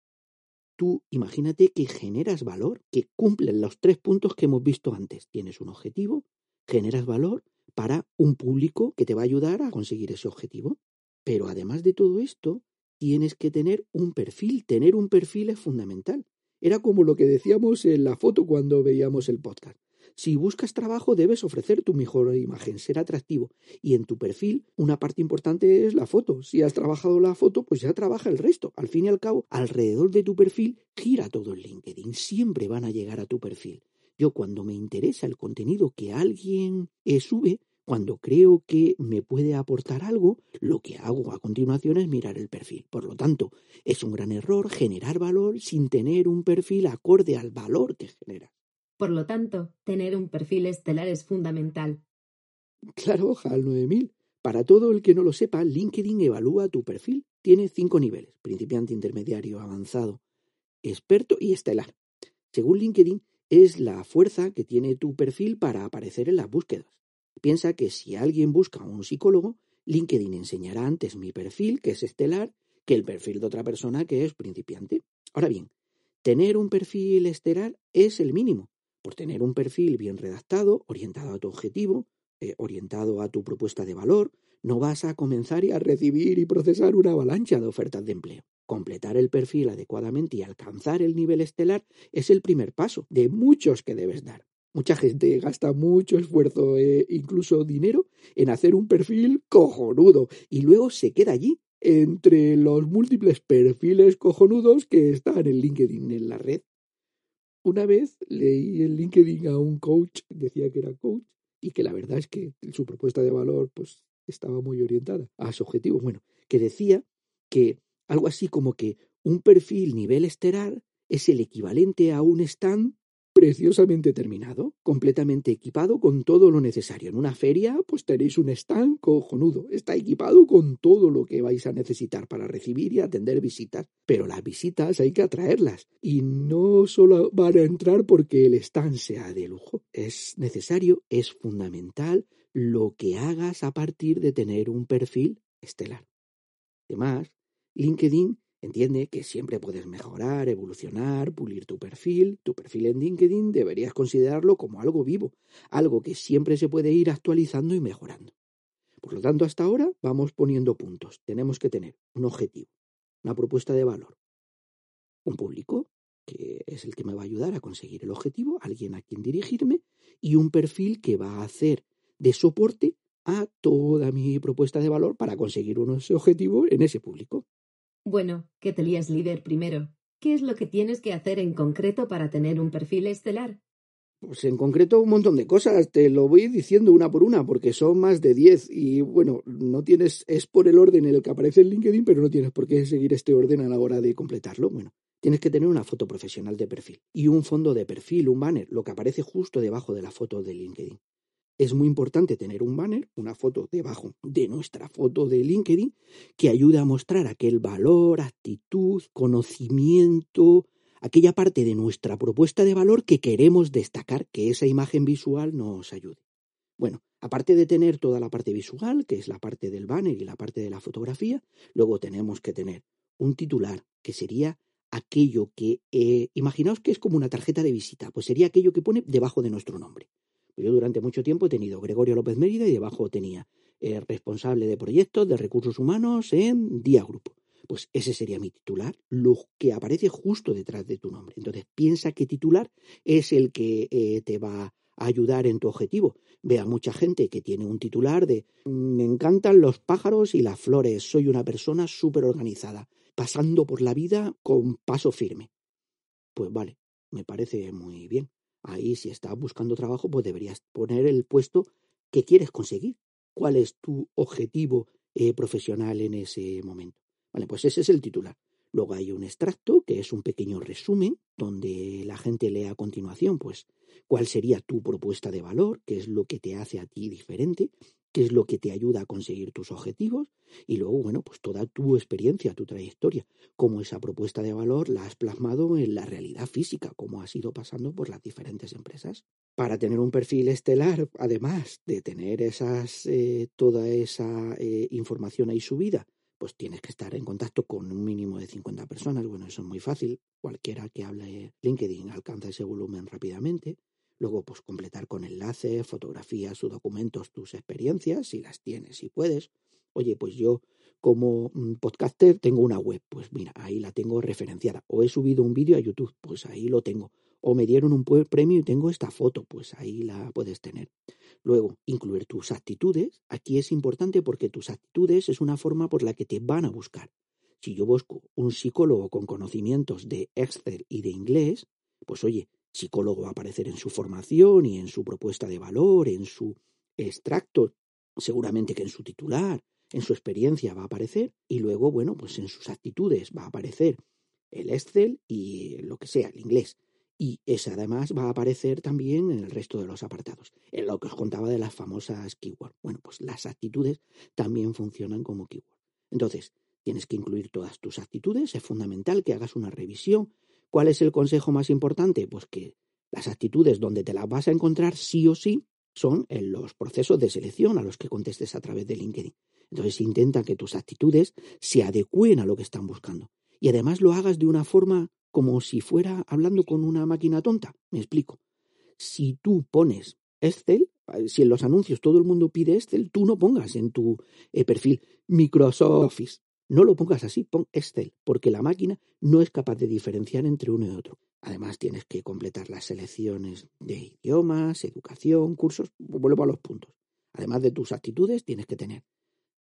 Tú imagínate que generas valor, que cumplen los tres puntos que hemos visto antes. Tienes un objetivo, generas valor para un público que te va a ayudar a conseguir ese objetivo. Pero además de todo esto, tienes que tener un perfil. Tener un perfil es fundamental. Era como lo que decíamos en la foto cuando veíamos el podcast. Si buscas trabajo debes ofrecer tu mejor imagen, ser atractivo. Y en tu perfil una parte importante es la foto. Si has trabajado la foto, pues ya trabaja el resto. Al fin y al cabo, alrededor de tu perfil gira todo el LinkedIn. Siempre van a llegar a tu perfil. Yo cuando me interesa el contenido que alguien eh, sube, cuando creo que me puede aportar algo, lo que hago a continuación es mirar el perfil. Por lo tanto, es un gran error generar valor sin tener un perfil acorde al valor que genera. Por lo tanto, tener un perfil estelar es fundamental. Claro, HAL 9000. Para todo el que no lo sepa, LinkedIn evalúa tu perfil. Tiene cinco niveles, principiante, intermediario, avanzado, experto y estelar. Según LinkedIn, es la fuerza que tiene tu perfil para aparecer en las búsquedas. Piensa que si alguien busca a un psicólogo, LinkedIn enseñará antes mi perfil, que es estelar, que el perfil de otra persona que es principiante. Ahora bien, tener un perfil estelar es el mínimo. Por tener un perfil bien redactado, orientado a tu objetivo, eh, orientado a tu propuesta de valor, no vas a comenzar a recibir y procesar una avalancha de ofertas de empleo. Completar el perfil adecuadamente y alcanzar el nivel estelar es el primer paso de muchos que debes dar. Mucha gente gasta mucho esfuerzo e incluso dinero en hacer un perfil cojonudo y luego se queda allí entre los múltiples perfiles cojonudos que están en LinkedIn, en la red. Una vez leí en LinkedIn a un coach, decía que era coach, y que la verdad es que su propuesta de valor pues estaba muy orientada a su objetivo. Bueno, que decía que algo así como que un perfil nivel estelar es el equivalente a un stand preciosamente terminado, completamente equipado con todo lo necesario. En una feria, pues tenéis un stand cojonudo. Está equipado con todo lo que vais a necesitar para recibir y atender visitas. Pero las visitas hay que atraerlas. Y no solo van a entrar porque el stand sea de lujo. Es necesario, es fundamental lo que hagas a partir de tener un perfil estelar. Además, LinkedIn Entiende que siempre puedes mejorar, evolucionar, pulir tu perfil. Tu perfil en LinkedIn deberías considerarlo como algo vivo, algo que siempre se puede ir actualizando y mejorando. Por lo tanto, hasta ahora vamos poniendo puntos. Tenemos que tener un objetivo, una propuesta de valor, un público, que es el que me va a ayudar a conseguir el objetivo, alguien a quien dirigirme, y un perfil que va a hacer de soporte a toda mi propuesta de valor para conseguir ese objetivo en ese público. Bueno, que te lías líder primero. ¿Qué es lo que tienes que hacer en concreto para tener un perfil estelar? Pues en concreto un montón de cosas, te lo voy diciendo una por una, porque son más de 10 y bueno, no tienes, es por el orden en el que aparece en LinkedIn, pero no tienes por qué seguir este orden a la hora de completarlo. Bueno, tienes que tener una foto profesional de perfil y un fondo de perfil, un banner, lo que aparece justo debajo de la foto de LinkedIn. Es muy importante tener un banner, una foto debajo de nuestra foto de LinkedIn, que ayude a mostrar aquel valor, actitud, conocimiento, aquella parte de nuestra propuesta de valor que queremos destacar, que esa imagen visual nos ayude. Bueno, aparte de tener toda la parte visual, que es la parte del banner y la parte de la fotografía, luego tenemos que tener un titular, que sería aquello que, eh, imaginaos que es como una tarjeta de visita, pues sería aquello que pone debajo de nuestro nombre. Yo durante mucho tiempo he tenido Gregorio López Mérida y debajo tenía eh, responsable de proyectos de recursos humanos en Día Grupo. Pues ese sería mi titular, lo que aparece justo detrás de tu nombre. Entonces piensa que titular es el que eh, te va a ayudar en tu objetivo. Ve a mucha gente que tiene un titular de me encantan los pájaros y las flores, soy una persona súper organizada, pasando por la vida con paso firme. Pues vale, me parece muy bien. Ahí, si estás buscando trabajo, pues deberías poner el puesto que quieres conseguir. ¿Cuál es tu objetivo eh, profesional en ese momento? Vale, pues ese es el titular. Luego hay un extracto, que es un pequeño resumen, donde la gente lee a continuación, pues, cuál sería tu propuesta de valor, qué es lo que te hace a ti diferente, qué es lo que te ayuda a conseguir tus objetivos, y luego, bueno, pues toda tu experiencia, tu trayectoria, cómo esa propuesta de valor la has plasmado en la realidad física, cómo has ido pasando por las diferentes empresas. Para tener un perfil estelar, además de tener esas, eh, toda esa eh, información ahí subida, pues tienes que estar en contacto con un mínimo de 50 personas. Bueno, eso es muy fácil. Cualquiera que hable LinkedIn alcanza ese volumen rápidamente. Luego, pues completar con enlaces, fotografías, sus documentos, tus experiencias, si las tienes, si puedes. Oye, pues yo como mm, podcaster tengo una web, pues mira, ahí la tengo referenciada. O he subido un vídeo a YouTube, pues ahí lo tengo. O me dieron un premio y tengo esta foto, pues ahí la puedes tener. Luego, incluir tus actitudes. Aquí es importante porque tus actitudes es una forma por la que te van a buscar. Si yo busco un psicólogo con conocimientos de Excel y de inglés, pues oye, psicólogo va a aparecer en su formación y en su propuesta de valor, en su extracto, seguramente que en su titular, en su experiencia va a aparecer y luego, bueno, pues en sus actitudes va a aparecer el Excel y lo que sea, el inglés. Y ese además va a aparecer también en el resto de los apartados, en lo que os contaba de las famosas keywords. Bueno, pues las actitudes también funcionan como keywords. Entonces, tienes que incluir todas tus actitudes, es fundamental que hagas una revisión. ¿Cuál es el consejo más importante? Pues que las actitudes donde te las vas a encontrar sí o sí son en los procesos de selección a los que contestes a través de LinkedIn. Entonces intenta que tus actitudes se adecúen a lo que están buscando. Y además lo hagas de una forma como si fuera hablando con una máquina tonta. Me explico. Si tú pones Excel, si en los anuncios todo el mundo pide Excel, tú no pongas en tu eh, perfil Microsoft Office. No lo pongas así, pon Excel, porque la máquina no es capaz de diferenciar entre uno y otro. Además, tienes que completar las selecciones de idiomas, educación, cursos. Vuelvo a los puntos. Además de tus actitudes, tienes que tener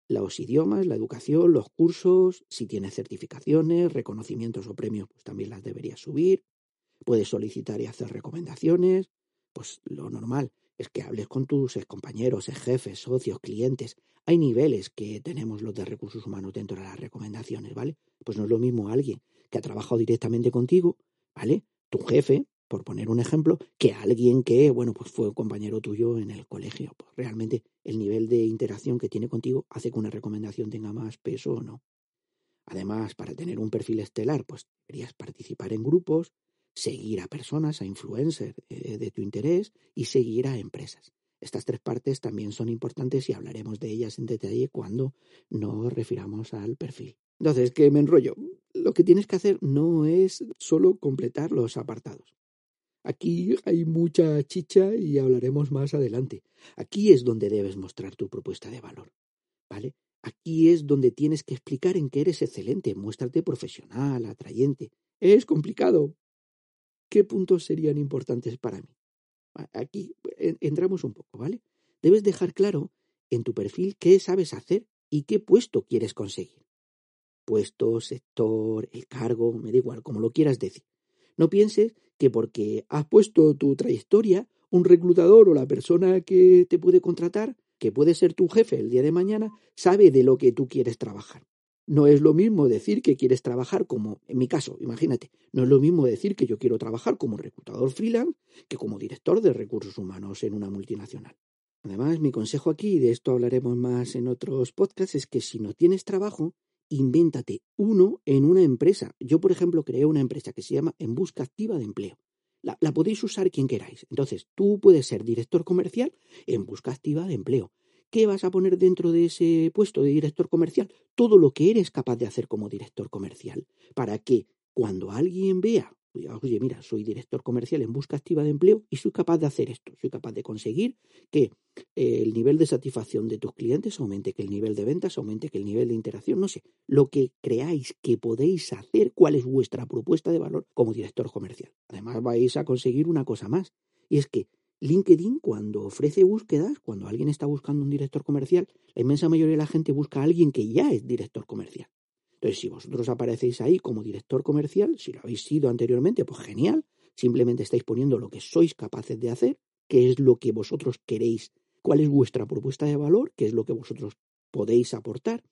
los idiomas, la educación, los cursos, si tienes certificaciones, reconocimientos o premios, pues también las deberías subir. Puedes solicitar y hacer recomendaciones. Pues lo normal es que hables con tus compañeros, jefes, socios, clientes. Hay niveles que tenemos los de recursos humanos dentro de las recomendaciones, ¿vale? Pues no es lo mismo alguien que ha trabajado directamente contigo, ¿vale? Tu jefe, por poner un ejemplo, que alguien que, bueno, pues fue un compañero tuyo en el colegio. Pues realmente el nivel de interacción que tiene contigo hace que una recomendación tenga más peso o no. Además, para tener un perfil estelar, pues deberías participar en grupos, seguir a personas, a influencers eh, de tu interés y seguir a empresas. Estas tres partes también son importantes y hablaremos de ellas en detalle cuando nos refiramos al perfil. Entonces, que me enrollo. Lo que tienes que hacer no es solo completar los apartados. Aquí hay mucha chicha y hablaremos más adelante. Aquí es donde debes mostrar tu propuesta de valor. ¿Vale? Aquí es donde tienes que explicar en qué eres excelente, muéstrate profesional, atrayente. Es complicado. ¿Qué puntos serían importantes para mí? Aquí entramos un poco, ¿vale? Debes dejar claro en tu perfil qué sabes hacer y qué puesto quieres conseguir. Puesto, sector, el cargo, me da igual, como lo quieras decir. No pienses que porque has puesto tu trayectoria, un reclutador o la persona que te puede contratar, que puede ser tu jefe el día de mañana, sabe de lo que tú quieres trabajar. No es lo mismo decir que quieres trabajar como, en mi caso, imagínate, no es lo mismo decir que yo quiero trabajar como reclutador freelance que como director de recursos humanos en una multinacional. Además, mi consejo aquí, y de esto hablaremos más en otros podcasts, es que si no tienes trabajo, invéntate uno en una empresa. Yo, por ejemplo, creé una empresa que se llama En Busca Activa de Empleo. La, la, podéis usar quien queráis. Entonces, tú puedes ser director comercial en busca activa de empleo. ¿Qué vas a poner dentro de ese puesto de director comercial? Todo lo que eres capaz de hacer como director comercial. Para que cuando alguien vea oye, mira, soy director comercial en busca activa de empleo y soy capaz de hacer esto, soy capaz de conseguir que eh, el nivel de satisfacción de tus clientes aumente, que el nivel de ventas aumente, que el nivel de interacción, no sé, lo que creáis que podéis hacer, cuál es vuestra propuesta de valor como director comercial. Además vais a conseguir una cosa más, y es que LinkedIn cuando ofrece búsquedas, cuando alguien está buscando un director comercial, la inmensa mayoría de la gente busca a alguien que ya es director comercial. Entonces, si vosotros aparecéis ahí como director comercial, si lo habéis sido anteriormente, pues genial. Simplemente estáis poniendo lo que sois capaces de hacer, qué es lo que vosotros queréis, cuál es vuestra propuesta de valor, qué es lo que vosotros podéis aportar.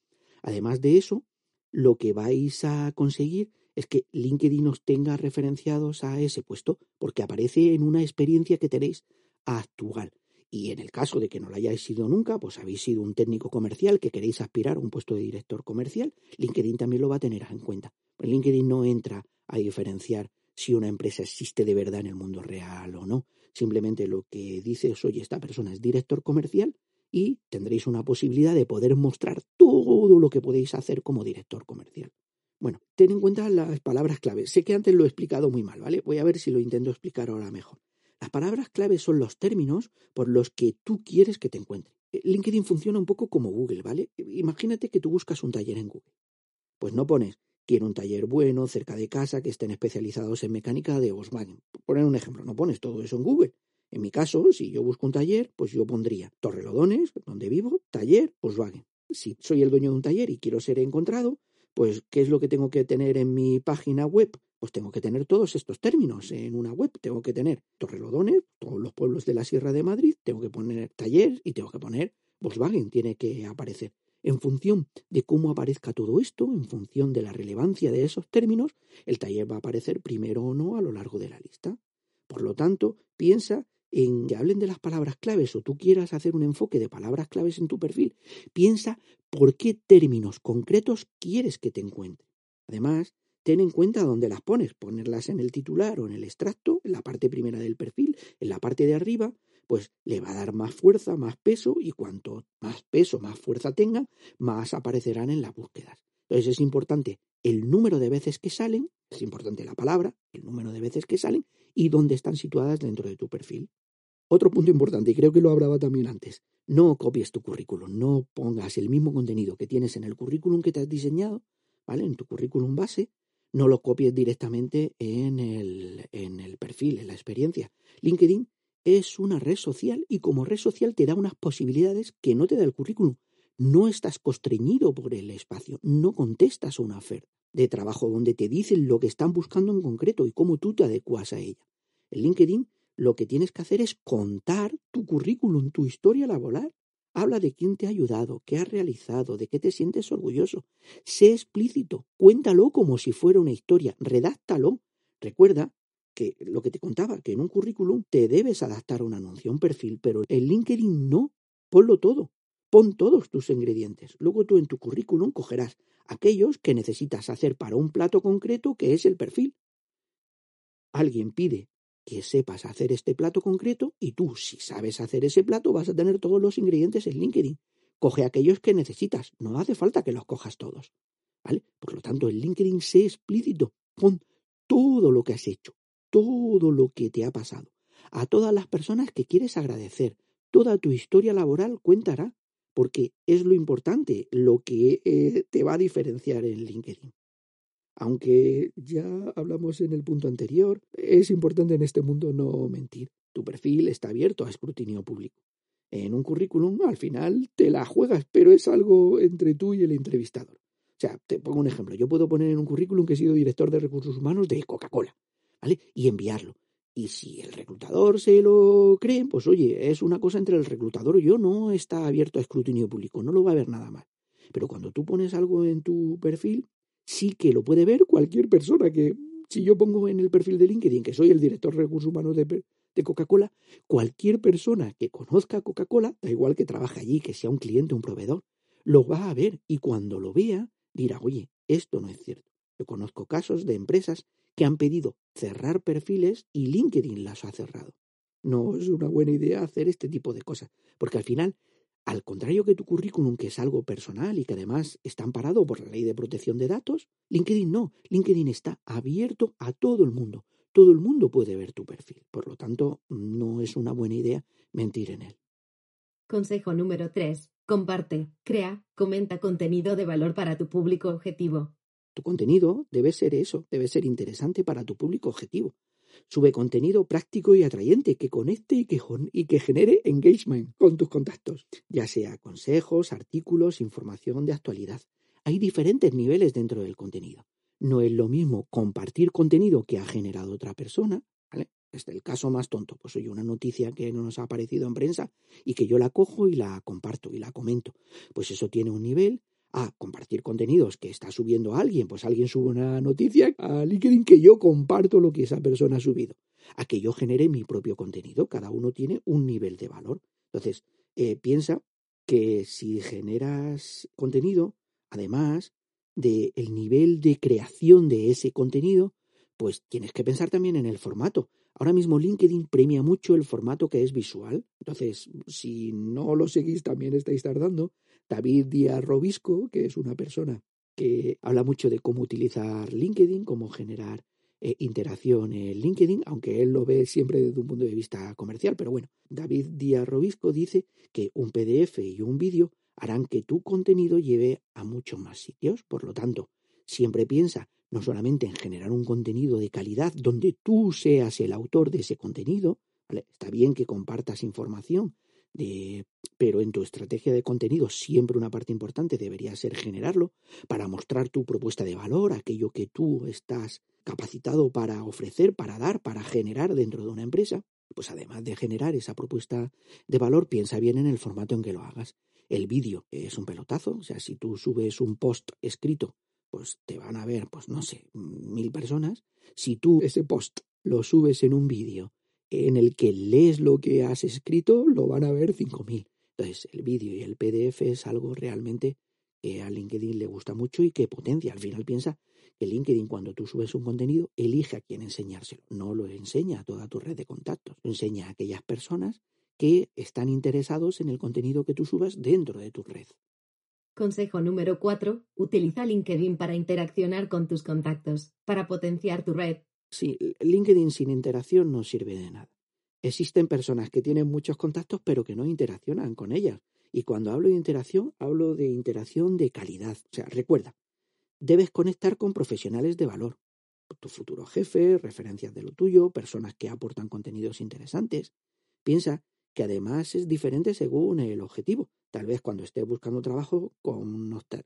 Además de eso, lo que vais a conseguir es que LinkedIn os tenga referenciados a ese puesto, porque aparece en una experiencia que tenéis actual. Y en el caso de que no lo hayáis sido nunca, pues habéis sido un técnico comercial que queréis aspirar a un puesto de director comercial, LinkedIn también lo va a tener en cuenta. Pues LinkedIn no entra a diferenciar si una empresa existe de verdad en el mundo real o no. Simplemente lo que dice es, oye, esta persona es director comercial y tendréis una posibilidad de poder mostrar todo lo que podéis hacer como director comercial. Bueno, ten en cuenta las palabras clave. Sé que antes lo he explicado muy mal, ¿vale? Voy a ver si lo intento explicar ahora mejor. Las palabras clave son los términos por los que tú quieres que te encuentre. Eh, LinkedIn funciona un poco como Google, ¿vale? Imagínate que tú buscas un taller en Google. Pues no pones quiero un taller bueno, cerca de casa, que estén especializados en mecánica de Volkswagen. Poner un ejemplo, no pones todo eso en Google. En mi caso, si yo busco un taller, pues yo pondría Torrelodones, donde vivo, taller, Volkswagen. Si soy el dueño de un taller y quiero ser encontrado, pues ¿qué es lo que tengo que tener en mi página web? Pues tengo que tener todos estos términos en una web. Tengo que tener Torrelodones, todos los pueblos de la Sierra de Madrid, tengo que poner taller y tengo que poner Volkswagen, tiene que aparecer. En función de cómo aparezca todo esto, en función de la relevancia de esos términos, el taller va a aparecer primero o no a lo largo de la lista. Por lo tanto, piensa en que hablen de las palabras claves o tú quieras hacer un enfoque de palabras claves en tu perfil, piensa por qué términos concretos quieres que te encuentre. Además, ten en cuenta dónde las pones, ponerlas en el titular o en el extracto, en la parte primera del perfil, en la parte de arriba, pues le va a dar más fuerza, más peso y cuanto más peso, más fuerza tengan, más aparecerán en las búsquedas. Entonces es importante el número de veces que salen, es importante la palabra, el número de veces que salen y dónde están situadas dentro de tu perfil. Otro punto importante, y creo que lo hablaba también antes, no copies tu currículum, no pongas el mismo contenido que tienes en el currículum que te has diseñado, ¿vale? En tu currículum base, no lo copies directamente en el, en el perfil, en la experiencia. LinkedIn es una red social y como red social te da unas posibilidades que no te da el currículum. No estás constreñido por el espacio, no contestas a una oferta de trabajo donde te dicen lo que están buscando en concreto y cómo tú te adecuas a ella. En LinkedIn lo que tienes que hacer es contar tu currículum, tu historia laboral. Habla de quién te ha ayudado, qué has realizado, de qué te sientes orgulloso. Sé explícito, cuéntalo como si fuera una historia, redáctalo. Recuerda que lo que te contaba, que en un currículum te debes adaptar a un anuncio, un perfil, pero en LinkedIn no. Ponlo todo. Pon todos tus ingredientes. Luego tú en tu currículum cogerás aquellos que necesitas hacer para un plato concreto que es el perfil. Alguien pide que sepas hacer este plato concreto y tú, si sabes hacer ese plato, vas a tener todos los ingredientes en LinkedIn. Coge aquellos que necesitas. No hace falta que los cojas todos. ¿Vale? Por lo tanto, en LinkedIn sé explícito. Pon todo lo que has hecho, todo lo que te ha pasado, a todas las personas que quieres agradecer. Toda tu historia laboral cuentará, porque es lo importante, lo que eh, te va a diferenciar en LinkedIn. Aunque ya hablamos en el punto anterior, es importante en este mundo no mentir. Tu perfil está abierto a escrutinio público. En un currículum, al final, te la juegas, pero es algo entre tú y el entrevistador. O sea, te pongo un ejemplo. Yo puedo poner en un currículum que he sido director de recursos humanos de Coca-Cola. ¿vale? Y enviarlo. Y si el reclutador se lo cree, pues oye, es una cosa entre el reclutador y yo, no está abierto a escrutinio público, no lo va a ver nada más. Pero cuando tú pones algo en tu perfil, sí que lo puede ver cualquier persona que, si yo pongo en el perfil de LinkedIn que soy el director de recursos humanos de, de Coca-Cola, cualquier persona que conozca Coca-Cola, da igual que trabaje allí, que sea un cliente, un proveedor, lo va a ver y cuando lo vea dirá, oye, esto no es cierto. Yo conozco casos de empresas que han pedido cerrar perfiles y LinkedIn las ha cerrado. No es una buena idea hacer este tipo de cosas, porque al final, al contrario que tu currículum, que es algo personal y que además está amparado por la ley de protección de datos, LinkedIn no, LinkedIn está abierto a todo el mundo. Todo el mundo puede ver tu perfil. Por lo tanto, no es una buena idea mentir en él. Consejo número 3. Comparte, crea, comenta contenido de valor para tu público objetivo. Tu contenido debe ser eso, debe ser interesante para tu público objetivo. Sube contenido práctico y atrayente que conecte y que, genere engagement con tus contactos, ya sea consejos, artículos, información de actualidad. Hay diferentes niveles dentro del contenido. No es lo mismo compartir contenido que ha generado otra persona, Este es el caso más tonto. Pues oye, una noticia que no nos ha aparecido en prensa y que yo la cojo y la comparto y la comento. Pues eso tiene un nivel a compartir contenidos que está subiendo alguien, pues alguien sube una noticia a LinkedIn que yo comparto lo que esa persona ha subido, a que yo genere mi propio contenido. Cada uno tiene un nivel de valor. Entonces, eh, piensa que si generas contenido, además del el nivel de creación de ese contenido, pues tienes que pensar también en el formato. Ahora mismo LinkedIn premia mucho el formato que es visual. Entonces, si no lo seguís, también estáis tardando. David Díaz Robisco, que es una persona que habla mucho de cómo utilizar LinkedIn, cómo generar eh, interacción en LinkedIn, aunque él lo ve siempre desde un punto de vista comercial. Pero bueno, David Díaz Robisco dice que un PDF y un vídeo harán que tu contenido lleve a muchos más sitios. Por lo tanto, siempre piensa no solamente en generar un contenido de calidad donde tú seas el autor de ese contenido, está bien que compartas información, de, pero en tu estrategia de contenido siempre una parte importante debería ser generarlo para mostrar tu propuesta de valor, aquello que tú estás capacitado para ofrecer, para dar, para generar dentro de una empresa. Pues además de generar esa propuesta de valor, piensa bien en el formato en que lo hagas. El vídeo es un pelotazo, o sea, si tú subes un post escrito, pues te van a ver, pues no sé, mil personas. Si tú ese post lo subes en un vídeo en el que lees lo que has escrito, lo van a ver cinco mil. Entonces, el vídeo y el PDF es algo realmente que a LinkedIn le gusta mucho y que potencia. Al final piensa que LinkedIn, cuando tú subes un contenido, elige a quién enseñárselo. No lo enseña a toda tu red de contactos. Enseña a aquellas personas que están interesados en el contenido que tú subas dentro de tu red. Consejo número 4. Utiliza LinkedIn para interaccionar con tus contactos, para potenciar tu red. Sí, LinkedIn sin interacción no sirve de nada. Existen personas que tienen muchos contactos pero que no interaccionan con ellas. Y cuando hablo de interacción, hablo de interacción de calidad. O sea, recuerda, debes conectar con profesionales de valor. Tu futuro jefe, referencias de lo tuyo, personas que aportan contenidos interesantes. Piensa que además es diferente según el objetivo. Tal vez cuando estés buscando trabajo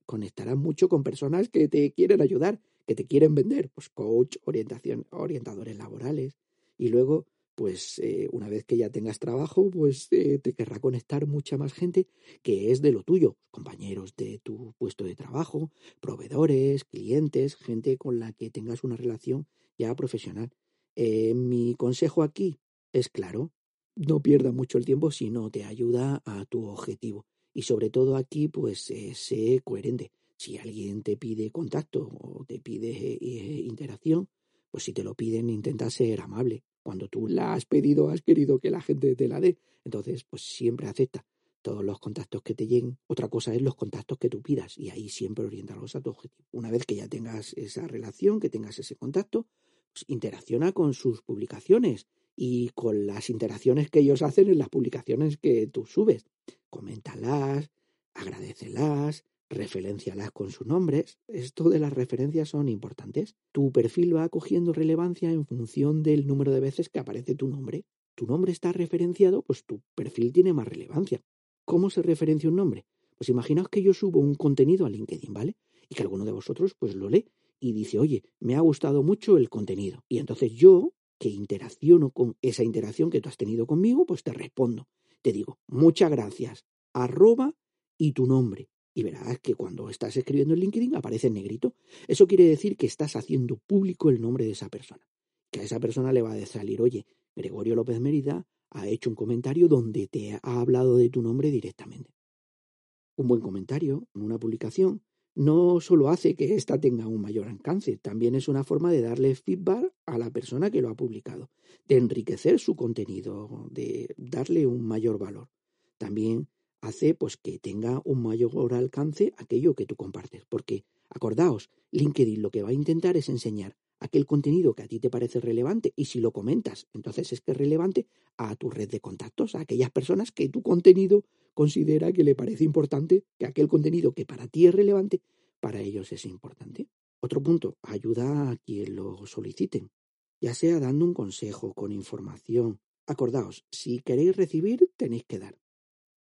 conectarás mucho con personas que te quieren ayudar, que te quieren vender, pues coach, orientación, orientadores laborales. Y luego, pues eh, una vez que ya tengas trabajo, pues eh, te querrá conectar mucha más gente que es de lo tuyo, compañeros de tu puesto de trabajo, proveedores, clientes, gente con la que tengas una relación ya profesional. Eh, mi consejo aquí es claro, no pierdas mucho el tiempo si no te ayuda a tu objetivo. Y sobre todo aquí, pues eh, sé coherente. Si alguien te pide contacto o te pide eh, interacción, pues si te lo piden, intenta ser amable. Cuando tú la has pedido, has querido que la gente te la dé. Entonces, pues siempre acepta todos los contactos que te lleguen. Otra cosa es los contactos que tú pidas y ahí siempre orientarlos a tu objetivo. Una vez que ya tengas esa relación, que tengas ese contacto, pues interacciona con sus publicaciones y con las interacciones que ellos hacen en las publicaciones que tú subes. Coméntalas, agradecelas, referencialas con sus nombres. Esto de las referencias son importantes. Tu perfil va cogiendo relevancia en función del número de veces que aparece tu nombre. Tu nombre está referenciado, pues tu perfil tiene más relevancia. ¿Cómo se referencia un nombre? Pues imaginaos que yo subo un contenido a LinkedIn, ¿vale? Y que alguno de vosotros pues lo lee y dice, oye, me ha gustado mucho el contenido. Y entonces yo que interacciono con esa interacción que tú has tenido conmigo, pues te respondo. Te digo, muchas gracias, arroba y tu nombre. Y verás que cuando estás escribiendo en LinkedIn aparece en negrito. Eso quiere decir que estás haciendo público el nombre de esa persona. Que a esa persona le va a salir, oye, Gregorio López Mérida ha hecho un comentario donde te ha hablado de tu nombre directamente. Un buen comentario en una publicación no solo hace que ésta tenga un mayor alcance, también es una forma de darle feedback a la persona que lo ha publicado, de enriquecer su contenido, de darle un mayor valor. También hace pues que tenga un mayor alcance aquello que tú compartes, porque acordaos, LinkedIn lo que va a intentar es enseñar aquel contenido que a ti te parece relevante y si lo comentas, entonces es que es relevante a tu red de contactos, a aquellas personas que tu contenido considera que le parece importante, que aquel contenido que para ti es relevante, para ellos es importante. Otro punto, ayuda a quien lo soliciten, ya sea dando un consejo, con información. Acordaos, si queréis recibir, tenéis que dar.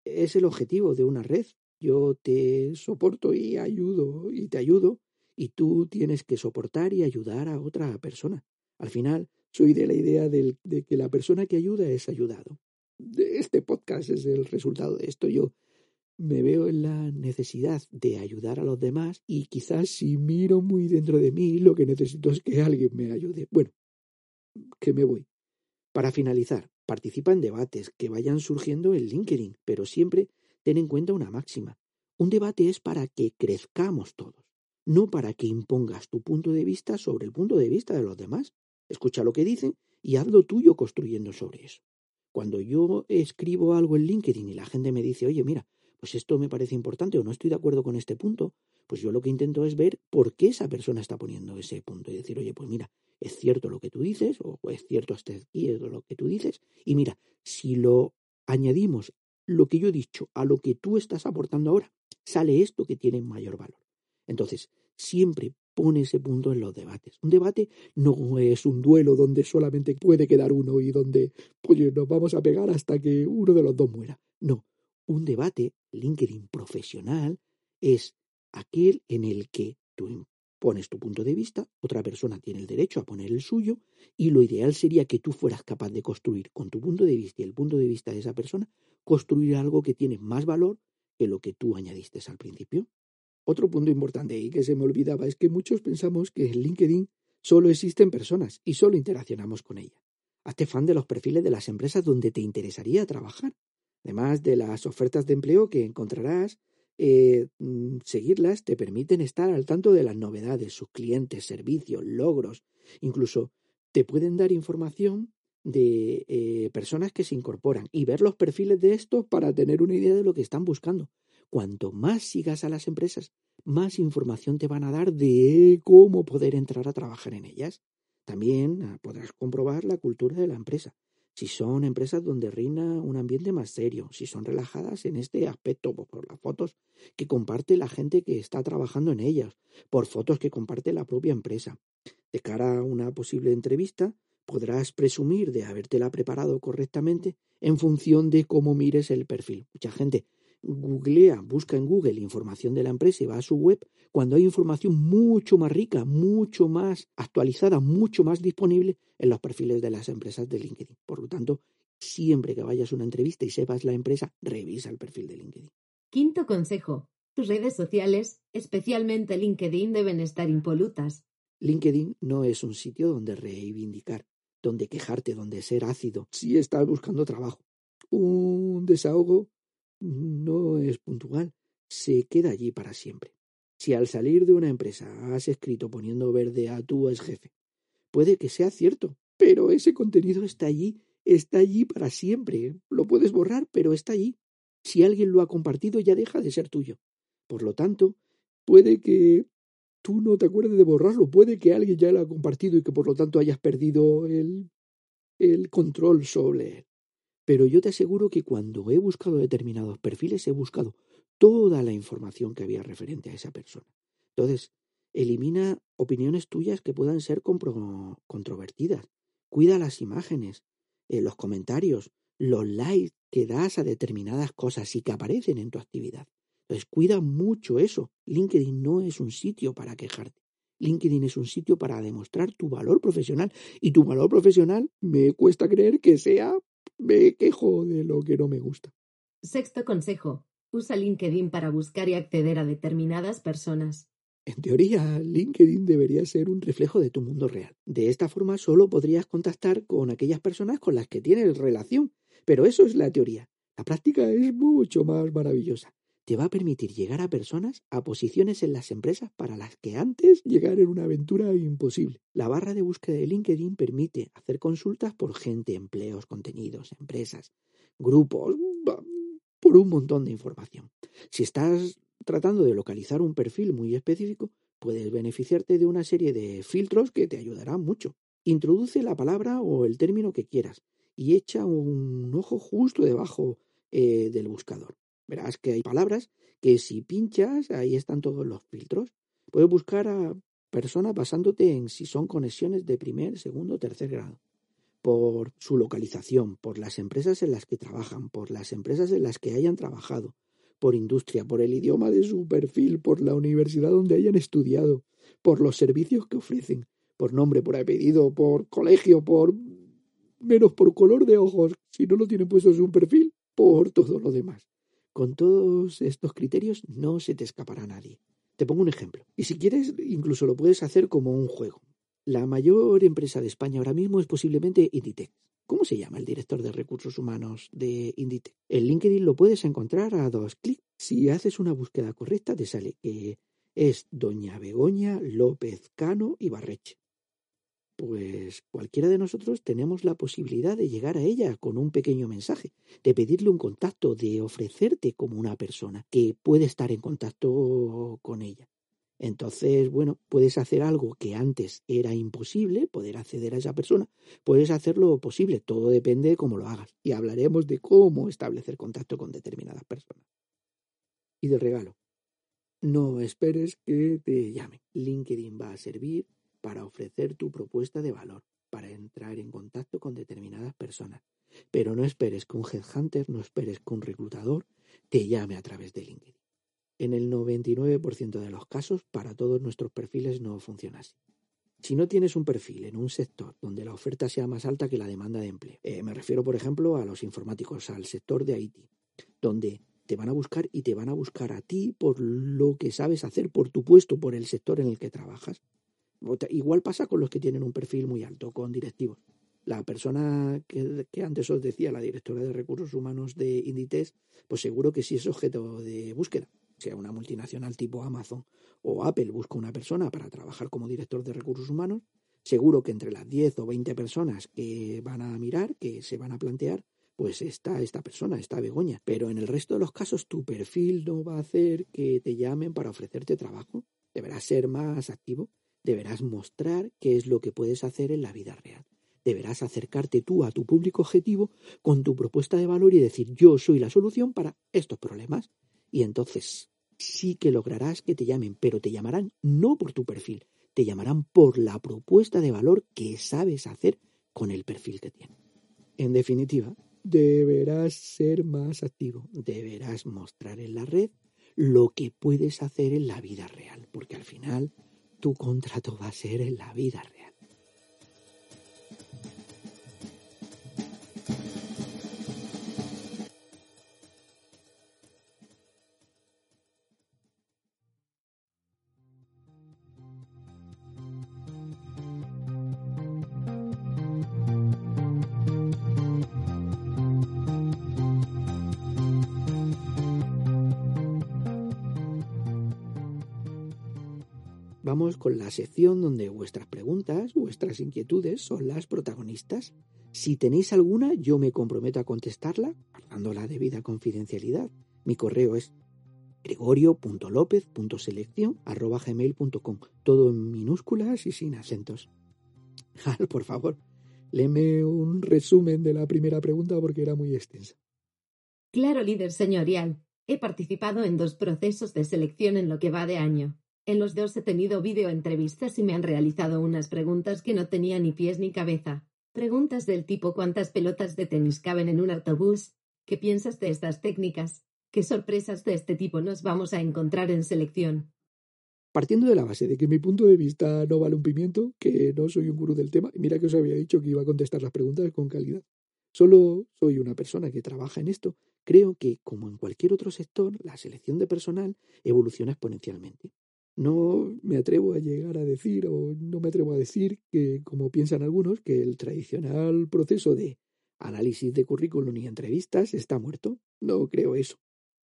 Es el objetivo de una red. Yo te soporto y ayudo y te ayudo y tú tienes que soportar y ayudar a otra persona. Al final, soy de la idea de que la persona que ayuda es ayudado. Este podcast es el resultado de esto. Yo me veo en la necesidad de ayudar a los demás y quizás si miro muy dentro de mí lo que necesito es que alguien me ayude. Bueno, que me voy. Para finalizar, participa en debates que vayan surgiendo en LinkedIn, pero siempre ten en cuenta una máxima. Un debate es para que crezcamos todos, no para que impongas tu punto de vista sobre el punto de vista de los demás. Escucha lo que dicen y haz lo tuyo construyendo sobre eso. Cuando yo escribo algo en LinkedIn y la gente me dice, oye, mira, pues esto me parece importante o no estoy de acuerdo con este punto, pues yo lo que intento es ver por qué esa persona está poniendo ese punto y decir, oye, pues mira, es cierto lo que tú dices, o es cierto hasta aquí lo que tú dices, y mira, si lo añadimos lo que yo he dicho a lo que tú estás aportando ahora, sale esto que tiene mayor valor. Entonces, siempre pone ese punto en los debates. Un debate no es un duelo donde solamente puede quedar uno y donde pues, nos vamos a pegar hasta que uno de los dos muera. No, un debate, LinkedIn profesional, es aquel en el que tú pones tu punto de vista, otra persona tiene el derecho a poner el suyo, y lo ideal sería que tú fueras capaz de construir con tu punto de vista y el punto de vista de esa persona, construir algo que tiene más valor que lo que tú añadiste al principio. Otro punto importante y que se me olvidaba es que muchos pensamos que en LinkedIn solo existen personas y solo interaccionamos con ellas. Hazte fan de los perfiles de las empresas donde te interesaría trabajar. Además de las ofertas de empleo que encontrarás, eh, mm, seguirlas te permiten estar al tanto de las novedades, sus clientes, servicios, logros. Incluso te pueden dar información de eh, personas que se incorporan y ver los perfiles de estos para tener una idea de lo que están buscando. Cuanto más sigas a las empresas, más información te van a dar de cómo poder entrar a trabajar en ellas. También ah, podrás comprobar la cultura de la empresa. Si son empresas donde reina un ambiente más serio, si son relajadas en este aspecto, pues, por las fotos que comparte la gente que está trabajando en ellas, por fotos que comparte la propia empresa. De cara a una posible entrevista, podrás presumir de habértela preparado correctamente en función de cómo mires el perfil. Mucha gente googlea, busca en Google información de la empresa y va a su web cuando hay información mucho más rica, mucho más actualizada, mucho más disponible en los perfiles de las empresas de LinkedIn. Por lo tanto, siempre que vayas a una entrevista y sepas la empresa, revisa el perfil de LinkedIn. Quinto consejo. Tus redes sociales, especialmente LinkedIn, deben estar impolutas. LinkedIn no es un sitio donde reivindicar, donde quejarte, donde ser ácido, si estás buscando trabajo. Un desahogo no es puntual, se queda allí para siempre. Si al salir de una empresa has escrito poniendo verde a tu ex jefe, puede que sea cierto, pero ese contenido está allí, está allí para siempre. Lo puedes borrar, pero está allí. Si alguien lo ha compartido, ya deja de ser tuyo. Por lo tanto, puede que tú no te acuerdes de borrarlo, puede que alguien ya lo ha compartido y que por lo tanto hayas perdido el, el control sobre él. Pero yo te aseguro que cuando he buscado determinados perfiles, he buscado toda la información que había referente a esa persona. Entonces, elimina opiniones tuyas que puedan ser controvertidas. Cuida las imágenes, eh, los comentarios, los likes que das a determinadas cosas y que aparecen en tu actividad. Entonces, cuida mucho eso. LinkedIn no es un sitio para quejarte. LinkedIn es un sitio para demostrar tu valor profesional. Y tu valor profesional me cuesta creer que sea me quejo de lo que no me gusta. Sexto consejo. Usa LinkedIn para buscar y acceder a determinadas personas. En teoría, LinkedIn debería ser un reflejo de tu mundo real. De esta forma solo podrías contactar con aquellas personas con las que tienes relación. Pero eso es la teoría. La práctica es mucho más maravillosa. Te va a permitir llegar a personas, a posiciones en las empresas para las que antes llegar era una aventura imposible. La barra de búsqueda de LinkedIn permite hacer consultas por gente, empleos, contenidos, empresas, grupos, por un montón de información. Si estás tratando de localizar un perfil muy específico, puedes beneficiarte de una serie de filtros que te ayudarán mucho. Introduce la palabra o el término que quieras y echa un ojo justo debajo eh, del buscador. Verás que hay palabras que si pinchas, ahí están todos los filtros. Puedes buscar a personas basándote en si son conexiones de primer, segundo, tercer grado por su localización, por las empresas en las que trabajan, por las empresas en las que hayan trabajado, por industria, por el idioma de su perfil, por la universidad donde hayan estudiado, por los servicios que ofrecen, por nombre, por apellido, por colegio, por menos por color de ojos, si no lo tienen puesto en un perfil, por todo lo demás. Con todos estos criterios no se te escapará nadie. Te pongo un ejemplo. Y si quieres, incluso lo puedes hacer como un juego. La mayor empresa de España ahora mismo es posiblemente Inditex. ¿Cómo se llama el director de recursos humanos de Inditex? En LinkedIn lo puedes encontrar a dos clics. Si haces una búsqueda correcta, te sale que es doña Begoña López Cano y Barreche. Pues cualquiera de nosotros tenemos la posibilidad de llegar a ella con un pequeño mensaje, de pedirle un contacto, de ofrecerte como una persona que puede estar en contacto con ella. Entonces, bueno, puedes hacer algo que antes era imposible, poder acceder a esa persona, puedes hacerlo posible, todo depende de cómo lo hagas. Y hablaremos de cómo establecer contacto con determinadas personas. Y del regalo. No esperes que te llamen. LinkedIn va a servir para ofrecer tu propuesta de valor, para entrar en contacto con determinadas personas. Pero no esperes que un headhunter, no esperes que un reclutador te llame a través de LinkedIn. En el 99% de los casos, para todos nuestros perfiles no funciona así. Si no tienes un perfil en un sector donde la oferta sea más alta que la demanda de empleo, eh, me refiero, por ejemplo, a los informáticos, al sector de IT, donde te van a buscar y te van a buscar a ti por lo que sabes hacer, por tu puesto, por el sector en el que trabajas, Igual pasa con los que tienen un perfil muy alto, con directivos. La persona que, antes os decía, la directora de recursos humanos de Inditex, pues seguro que sí es objeto de búsqueda. Sea una multinacional tipo Amazon o Apple busca una persona para trabajar como director de recursos humanos, seguro que entre las 10 o 20 personas que van a mirar, que se van a plantear, pues está esta persona, está Begoña. Pero en el resto de los casos tu perfil no va a hacer que te llamen para ofrecerte trabajo. Deberás ser más activo Deberás mostrar qué es lo que puedes hacer en la vida real. Deberás acercarte tú a tu público objetivo con tu propuesta de valor y decir yo soy la solución para estos problemas. Y entonces sí que lograrás que te llamen, pero te llamarán no por tu perfil, te llamarán por la propuesta de valor que sabes hacer con el perfil que tienes. En definitiva, deberás ser más activo, deberás mostrar en la red lo que puedes hacer en la vida real, porque al final tu contrato va a ser en la vida real. Sección donde vuestras preguntas, vuestras inquietudes son las protagonistas. Si tenéis alguna, yo me comprometo a contestarla, guardando la debida confidencialidad. Mi correo es gregorio.lopez.selección.gmail.com Todo en minúsculas y sin acentos. Al, por favor, léeme un resumen de la primera pregunta porque era muy extensa. Claro, líder señorial. He participado en dos procesos de selección en lo que va de año. En los dos he tenido videoentrevistas y me han realizado unas preguntas que no tenía ni pies ni cabeza. Preguntas del tipo ¿cuántas pelotas de tenis caben en un autobús? ¿Qué piensas de estas técnicas? ¿Qué sorpresas de este tipo nos vamos a encontrar en selección? Partiendo de la base de que mi punto de vista no vale un pimiento, que no soy un gurú del tema, y mira que os había dicho que iba a contestar las preguntas con calidad. Solo soy una persona que trabaja en esto. Creo que, como en cualquier otro sector, la selección de personal evoluciona exponencialmente. No me atrevo a llegar a decir, o no me atrevo a decir que, como piensan algunos, que el tradicional proceso de análisis de currículum y entrevistas está muerto. No creo eso.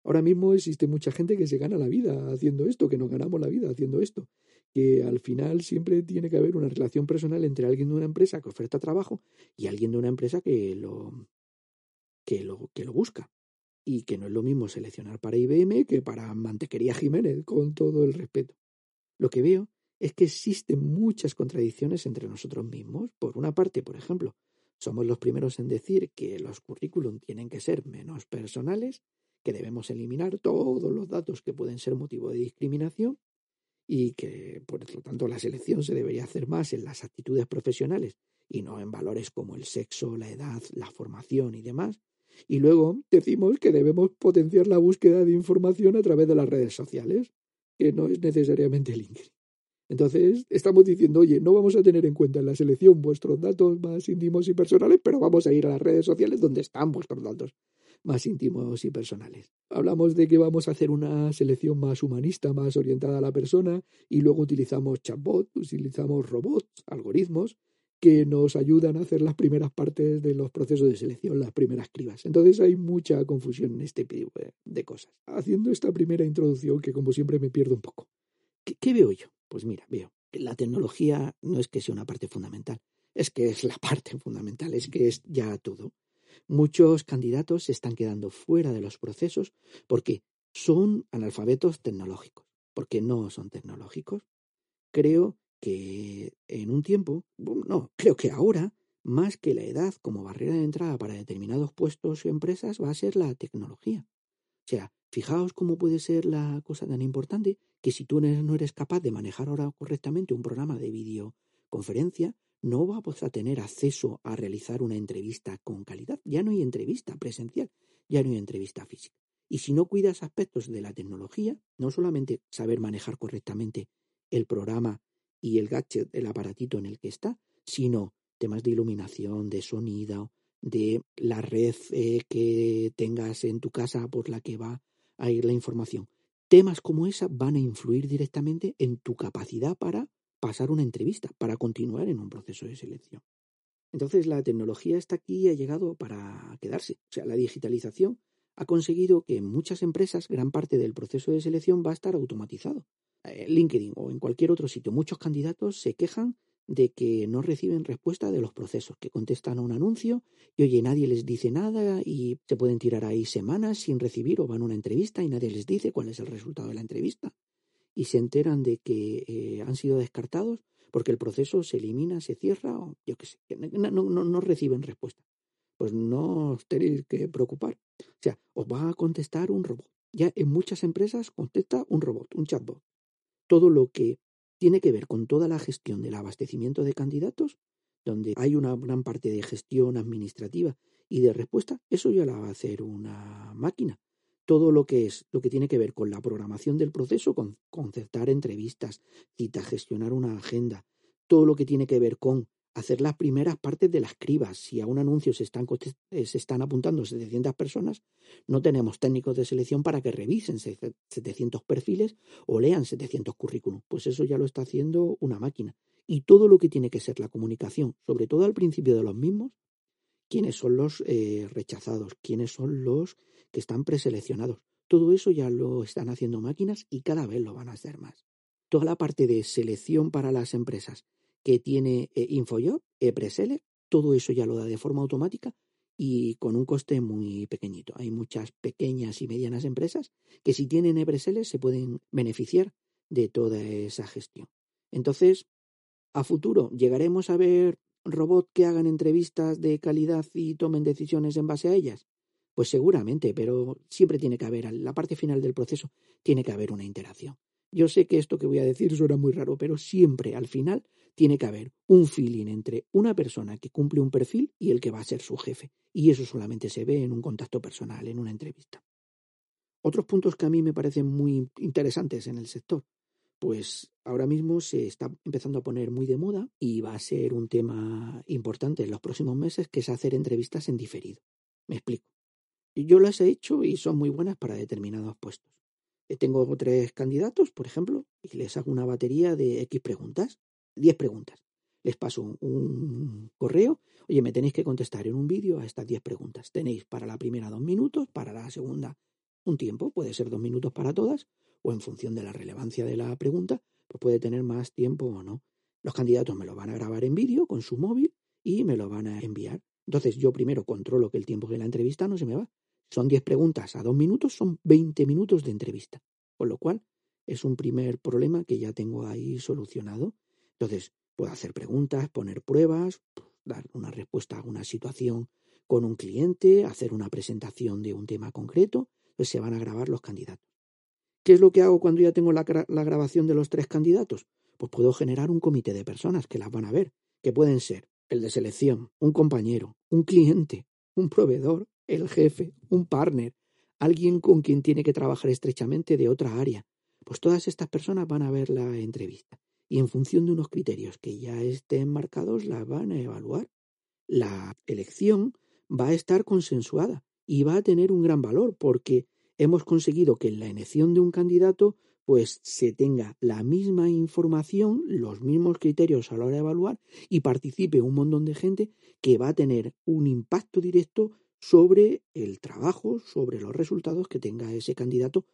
Ahora mismo existe mucha gente que se gana la vida haciendo esto, que nos ganamos la vida haciendo esto, que al final siempre tiene que haber una relación personal entre alguien de una empresa que oferta trabajo y alguien de una empresa que lo que lo que lo busca y que no es lo mismo seleccionar para IBM que para Mantequería Jiménez, con todo el respeto. Lo que veo es que existen muchas contradicciones entre nosotros mismos. Por una parte, por ejemplo, somos los primeros en decir que los currículum tienen que ser menos personales, que debemos eliminar todos los datos que pueden ser motivo de discriminación y que, por lo tanto, la selección se debería hacer más en las actitudes profesionales y no en valores como el sexo, la edad, la formación y demás. Y luego decimos que debemos potenciar la búsqueda de información a través de las redes sociales que no es necesariamente LinkedIn. Entonces, estamos diciendo, oye, no vamos a tener en cuenta en la selección vuestros datos más íntimos y personales, pero vamos a ir a las redes sociales donde están vuestros datos más íntimos y personales. Hablamos de que vamos a hacer una selección más humanista, más orientada a la persona, y luego utilizamos chatbots, utilizamos robots, algoritmos, que nos ayudan a hacer las primeras partes de los procesos de selección, las primeras cribas. Entonces hay mucha confusión en este tipo de cosas. Haciendo esta primera introducción, que como siempre me pierdo un poco. ¿Qué, qué veo yo? Pues mira, veo que la tecnología no es que sea una parte fundamental, es que es la parte fundamental, es que es ya todo. Muchos candidatos se están quedando fuera de los procesos porque son analfabetos tecnológicos, porque no son tecnológicos. Creo que en un tiempo, no, creo que ahora, más que la edad como barrera de entrada para determinados puestos o empresas, va a ser la tecnología. O sea, fijaos cómo puede ser la cosa tan importante que si tú no eres capaz de manejar ahora correctamente un programa de videoconferencia, no vas a tener acceso a realizar una entrevista con calidad. Ya no hay entrevista presencial, ya no hay entrevista física. Y si no cuidas aspectos de la tecnología, no solamente saber manejar correctamente el programa y el gadget, el aparatito en el que está, sino temas de iluminación, de sonido, de la red eh, que tengas en tu casa por la que va a ir la información. Temas como esa van a influir directamente en tu capacidad para pasar una entrevista, para continuar en un proceso de selección. Entonces la tecnología está aquí y ha llegado para quedarse. O sea, la digitalización ha conseguido que en muchas empresas gran parte del proceso de selección va a estar automatizado. En LinkedIn o en cualquier otro sitio, muchos candidatos se quejan de que no reciben respuesta de los procesos, que contestan a un anuncio y oye, nadie les dice nada y se pueden tirar ahí semanas sin recibir o van a una entrevista y nadie les dice cuál es el resultado de la entrevista. Y se enteran de que eh, han sido descartados porque el proceso se elimina, se cierra o yo qué sé, no, no, no reciben respuesta. Pues no os tenéis que preocupar. O sea, os va a contestar un robot. Ya en muchas empresas contesta un robot, un chatbot todo lo que tiene que ver con toda la gestión del abastecimiento de candidatos, donde hay una gran parte de gestión administrativa y de respuesta, eso ya la va a hacer una máquina. Todo lo que es lo que tiene que ver con la programación del proceso, con concertar entrevistas, citas, gestionar una agenda, todo lo que tiene que ver con hacer las primeras partes de las cribas. Si a un anuncio se están, eh, apuntando 700 personas, no tenemos técnicos de selección para que revisen 700 perfiles o lean 700 currículums. Pues eso ya lo está haciendo una máquina. Y todo lo que tiene que ser la comunicación, sobre todo al principio de los mismos, quiénes son los eh, rechazados, quiénes son los que están preseleccionados. Todo eso ya lo están haciendo máquinas y cada vez lo van a hacer más. Toda la parte de selección para las empresas que tiene eh, InfoJob, ePreseller, todo eso ya lo da de forma automática y con un coste muy pequeñito. Hay muchas pequeñas y medianas empresas que si tienen ePreseller se pueden beneficiar de toda esa gestión. Entonces, a futuro, ¿llegaremos a ver robots que hagan entrevistas de calidad y tomen decisiones en base a ellas? Pues seguramente, pero siempre tiene que haber, la parte final del proceso, tiene que haber una interacción. Yo sé que esto que voy a decir suena muy raro, pero siempre al final tiene que haber un feeling entre una persona que cumple un perfil y el que va a ser su jefe. Y eso solamente se ve en un contacto personal, en una entrevista. Otros puntos que a mí me parecen muy interesantes en el sector. Pues ahora mismo se está empezando a poner muy de moda y va a ser un tema importante en los próximos meses, que es hacer entrevistas en diferido. Me explico. Yo las he hecho y son muy buenas para determinados puestos. Eh, tengo tres candidatos, por ejemplo, y les hago una batería de X preguntas 10 preguntas. Les paso un correo, oye, me tenéis que contestar en un vídeo a estas 10 preguntas. Tenéis para la primera dos minutos, para la segunda un tiempo, puede ser dos minutos para todas, o en función de la relevancia de la pregunta, pues puede tener más tiempo o no. Los candidatos me lo van a grabar en vídeo con su móvil y me lo van a enviar. Entonces yo primero controlo que el tiempo de la entrevista no se me va. Son 10 preguntas a dos minutos, son 20 minutos de entrevista. Con lo cual es un primer problema que ya tengo ahí solucionado entonces, puedo hacer preguntas, poner pruebas, dar una respuesta a una situación con un cliente, hacer una presentación de un tema concreto, pues se van a grabar los candidatos. ¿Qué es lo que hago cuando ya tengo la, la, grabación de los tres candidatos? Pues puedo generar un comité de personas que las van a ver, que pueden ser el de selección, un compañero, un cliente, un proveedor, el jefe, un partner, alguien con quien tiene que trabajar estrechamente de otra área. Pues todas estas personas van a ver la entrevista y en función de unos criterios que ya estén marcados las van a evaluar. La elección va a estar consensuada y va a tener un gran valor porque hemos conseguido que en la elección de un candidato pues se tenga la misma información, los mismos criterios a la hora de evaluar y participe un montón de gente que va a tener un impacto directo sobre el trabajo, sobre los resultados que tenga ese candidato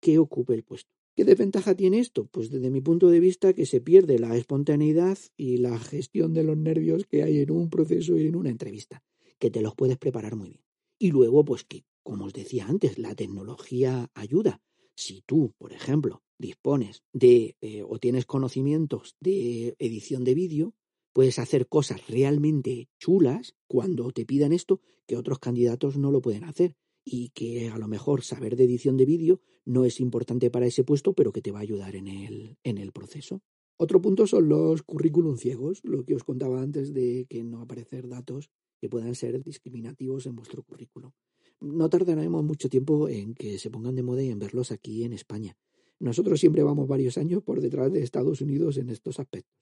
que ocupe el puesto. ¿Qué desventaja tiene esto? Pues desde mi punto de vista que se pierde la espontaneidad y la gestión de los nervios que hay en un proceso y en una entrevista, que te los puedes preparar muy bien. Y luego, pues que, como os decía antes, la tecnología ayuda. Si tú, por ejemplo, dispones de eh, o tienes conocimientos de edición de vídeo, puedes hacer cosas realmente chulas cuando te pidan esto que otros candidatos no lo pueden hacer y que a lo mejor saber de edición de vídeo no es importante para ese puesto, pero que te va a ayudar en el, en el proceso. Otro punto son los currículum ciegos, lo que os contaba antes de que no aparecer datos que puedan ser discriminativos en vuestro currículum. No tardaremos mucho tiempo en que se pongan de moda y en verlos aquí en España. Nosotros siempre vamos varios años por detrás de Estados Unidos en estos aspectos.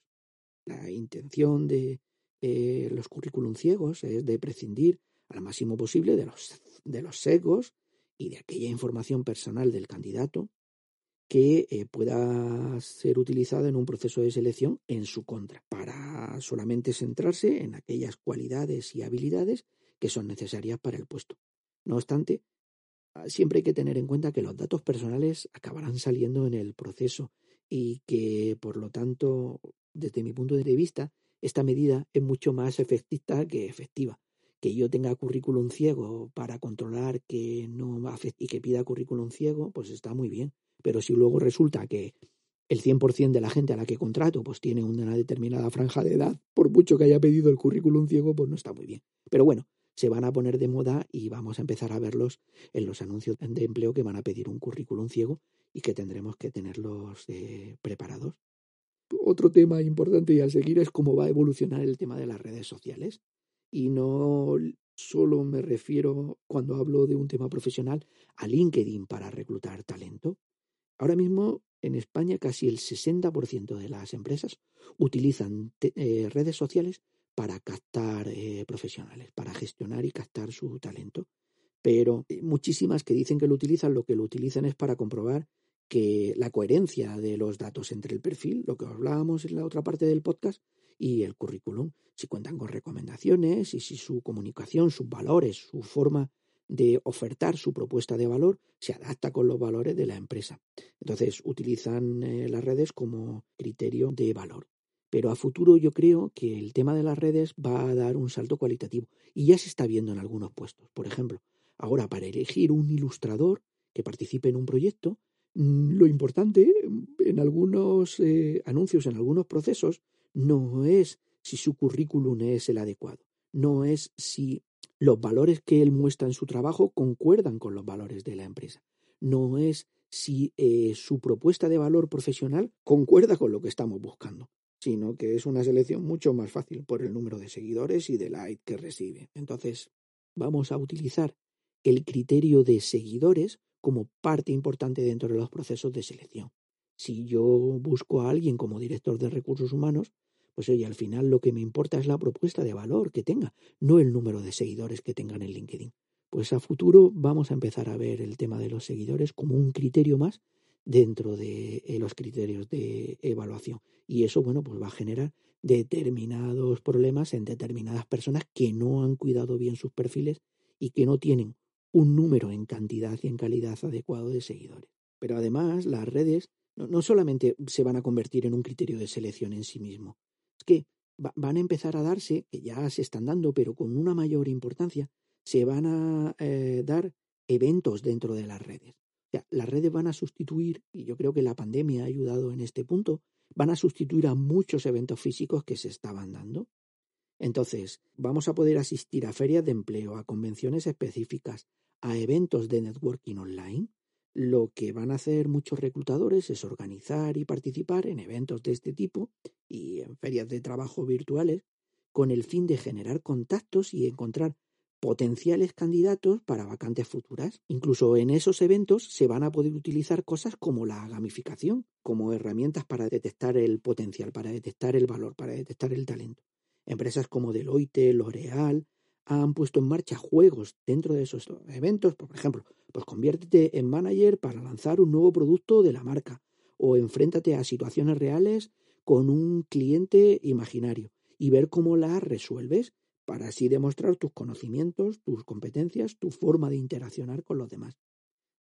La intención de eh, los currículum ciegos es de prescindir al máximo posible de los, de los sesgos y de aquella información personal del candidato que eh, pueda ser utilizada en un proceso de selección en su contra, para solamente centrarse en aquellas cualidades y habilidades que son necesarias para el puesto. No obstante, ah, siempre hay que tener en cuenta que los datos personales acabarán saliendo en el proceso y que, por lo tanto, desde mi punto de vista, esta medida es mucho más efectista que efectiva que yo tenga currículum ciego para controlar que no y que pida currículum ciego, pues está muy bien. Pero si luego resulta que el 100% de la gente a la que contrato pues tiene una determinada franja de edad, por mucho que haya pedido el currículum ciego, pues no está muy bien. Pero bueno, se van a poner de moda y vamos a empezar a verlos en los anuncios de empleo que van a pedir un currículum ciego y que tendremos que tenerlos eh, preparados. Otro tema importante y a seguir es cómo va a evolucionar el tema de las redes sociales y no solo me refiero cuando hablo de un tema profesional a LinkedIn para reclutar talento. Ahora mismo en España casi el 60% de las empresas utilizan eh, redes sociales para captar eh, profesionales, para gestionar y captar su talento. Pero muchísimas que dicen que lo utilizan, lo que lo utilizan es para comprobar que la coherencia de los datos entre el perfil, lo que hablábamos en la otra parte del podcast, y el currículum, si cuentan con recomendaciones y si su comunicación, sus valores, su forma de ofertar su propuesta de valor se adapta con los valores de la empresa. Entonces utilizan eh, las redes como criterio de valor. Pero a futuro yo creo que el tema de las redes va a dar un salto cualitativo y ya se está viendo en algunos puestos. Por ejemplo, ahora para elegir un ilustrador que participe en un proyecto, mm, lo importante en algunos eh, anuncios, en algunos procesos, no es si su currículum es el adecuado, no es si los valores que él muestra en su trabajo concuerdan con los valores de la empresa, no es si eh, su propuesta de valor profesional concuerda con lo que estamos buscando, sino que es una selección mucho más fácil por el número de seguidores y de like que recibe. Entonces, vamos a utilizar el criterio de seguidores como parte importante dentro de los procesos de selección. Si yo busco a alguien como director de recursos humanos, pues oye, al final lo que me importa es la propuesta de valor que tenga, no el número de seguidores que tengan en LinkedIn. Pues a futuro vamos a empezar a ver el tema de los seguidores como un criterio más dentro de eh, los criterios de evaluación. Y eso, bueno, pues va a generar determinados problemas en determinadas personas que no han cuidado bien sus perfiles y que no tienen un número en cantidad y en calidad adecuado de seguidores. Pero además las redes no, solamente se van a convertir en un criterio de selección en sí mismo, que van a empezar a darse, que ya se están dando, pero con una mayor importancia, se van a eh, dar eventos dentro de las redes. las redes van a sustituir, y yo creo que la pandemia ha ayudado en este punto, van a sustituir a muchos eventos físicos que se estaban dando. Entonces, vamos a poder asistir a ferias de empleo, a convenciones específicas, a eventos de networking online, lo que van a hacer muchos reclutadores es organizar y participar en eventos de este tipo y en ferias de trabajo virtuales con el fin de generar contactos y encontrar potenciales candidatos para vacantes futuras. Incluso en esos eventos se van a poder utilizar cosas como la gamificación, como herramientas para detectar el potencial, para detectar el valor, para detectar el talento. Empresas como Deloitte, L'Oreal, han puesto en marcha juegos dentro de esos eventos. Por ejemplo, pues conviértete en manager para lanzar un nuevo producto de la marca o enfréntate a situaciones reales con un cliente imaginario y ver cómo las resuelves para así demostrar tus conocimientos, tus competencias, tu forma de interaccionar con los demás.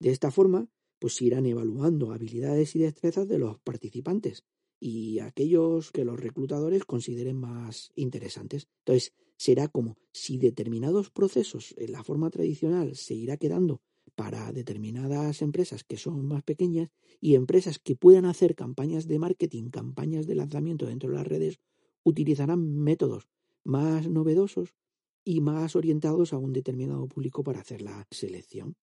De esta forma, pues irán evaluando habilidades y destrezas de los participantes y aquellos que los reclutadores consideren más interesantes. Entonces, será como si determinados procesos en la forma tradicional se irá quedando para determinadas empresas que son más pequeñas y empresas que puedan hacer campañas de marketing, campañas de lanzamiento dentro de las redes, utilizarán métodos más novedosos y más orientados a un determinado público para hacer la selección.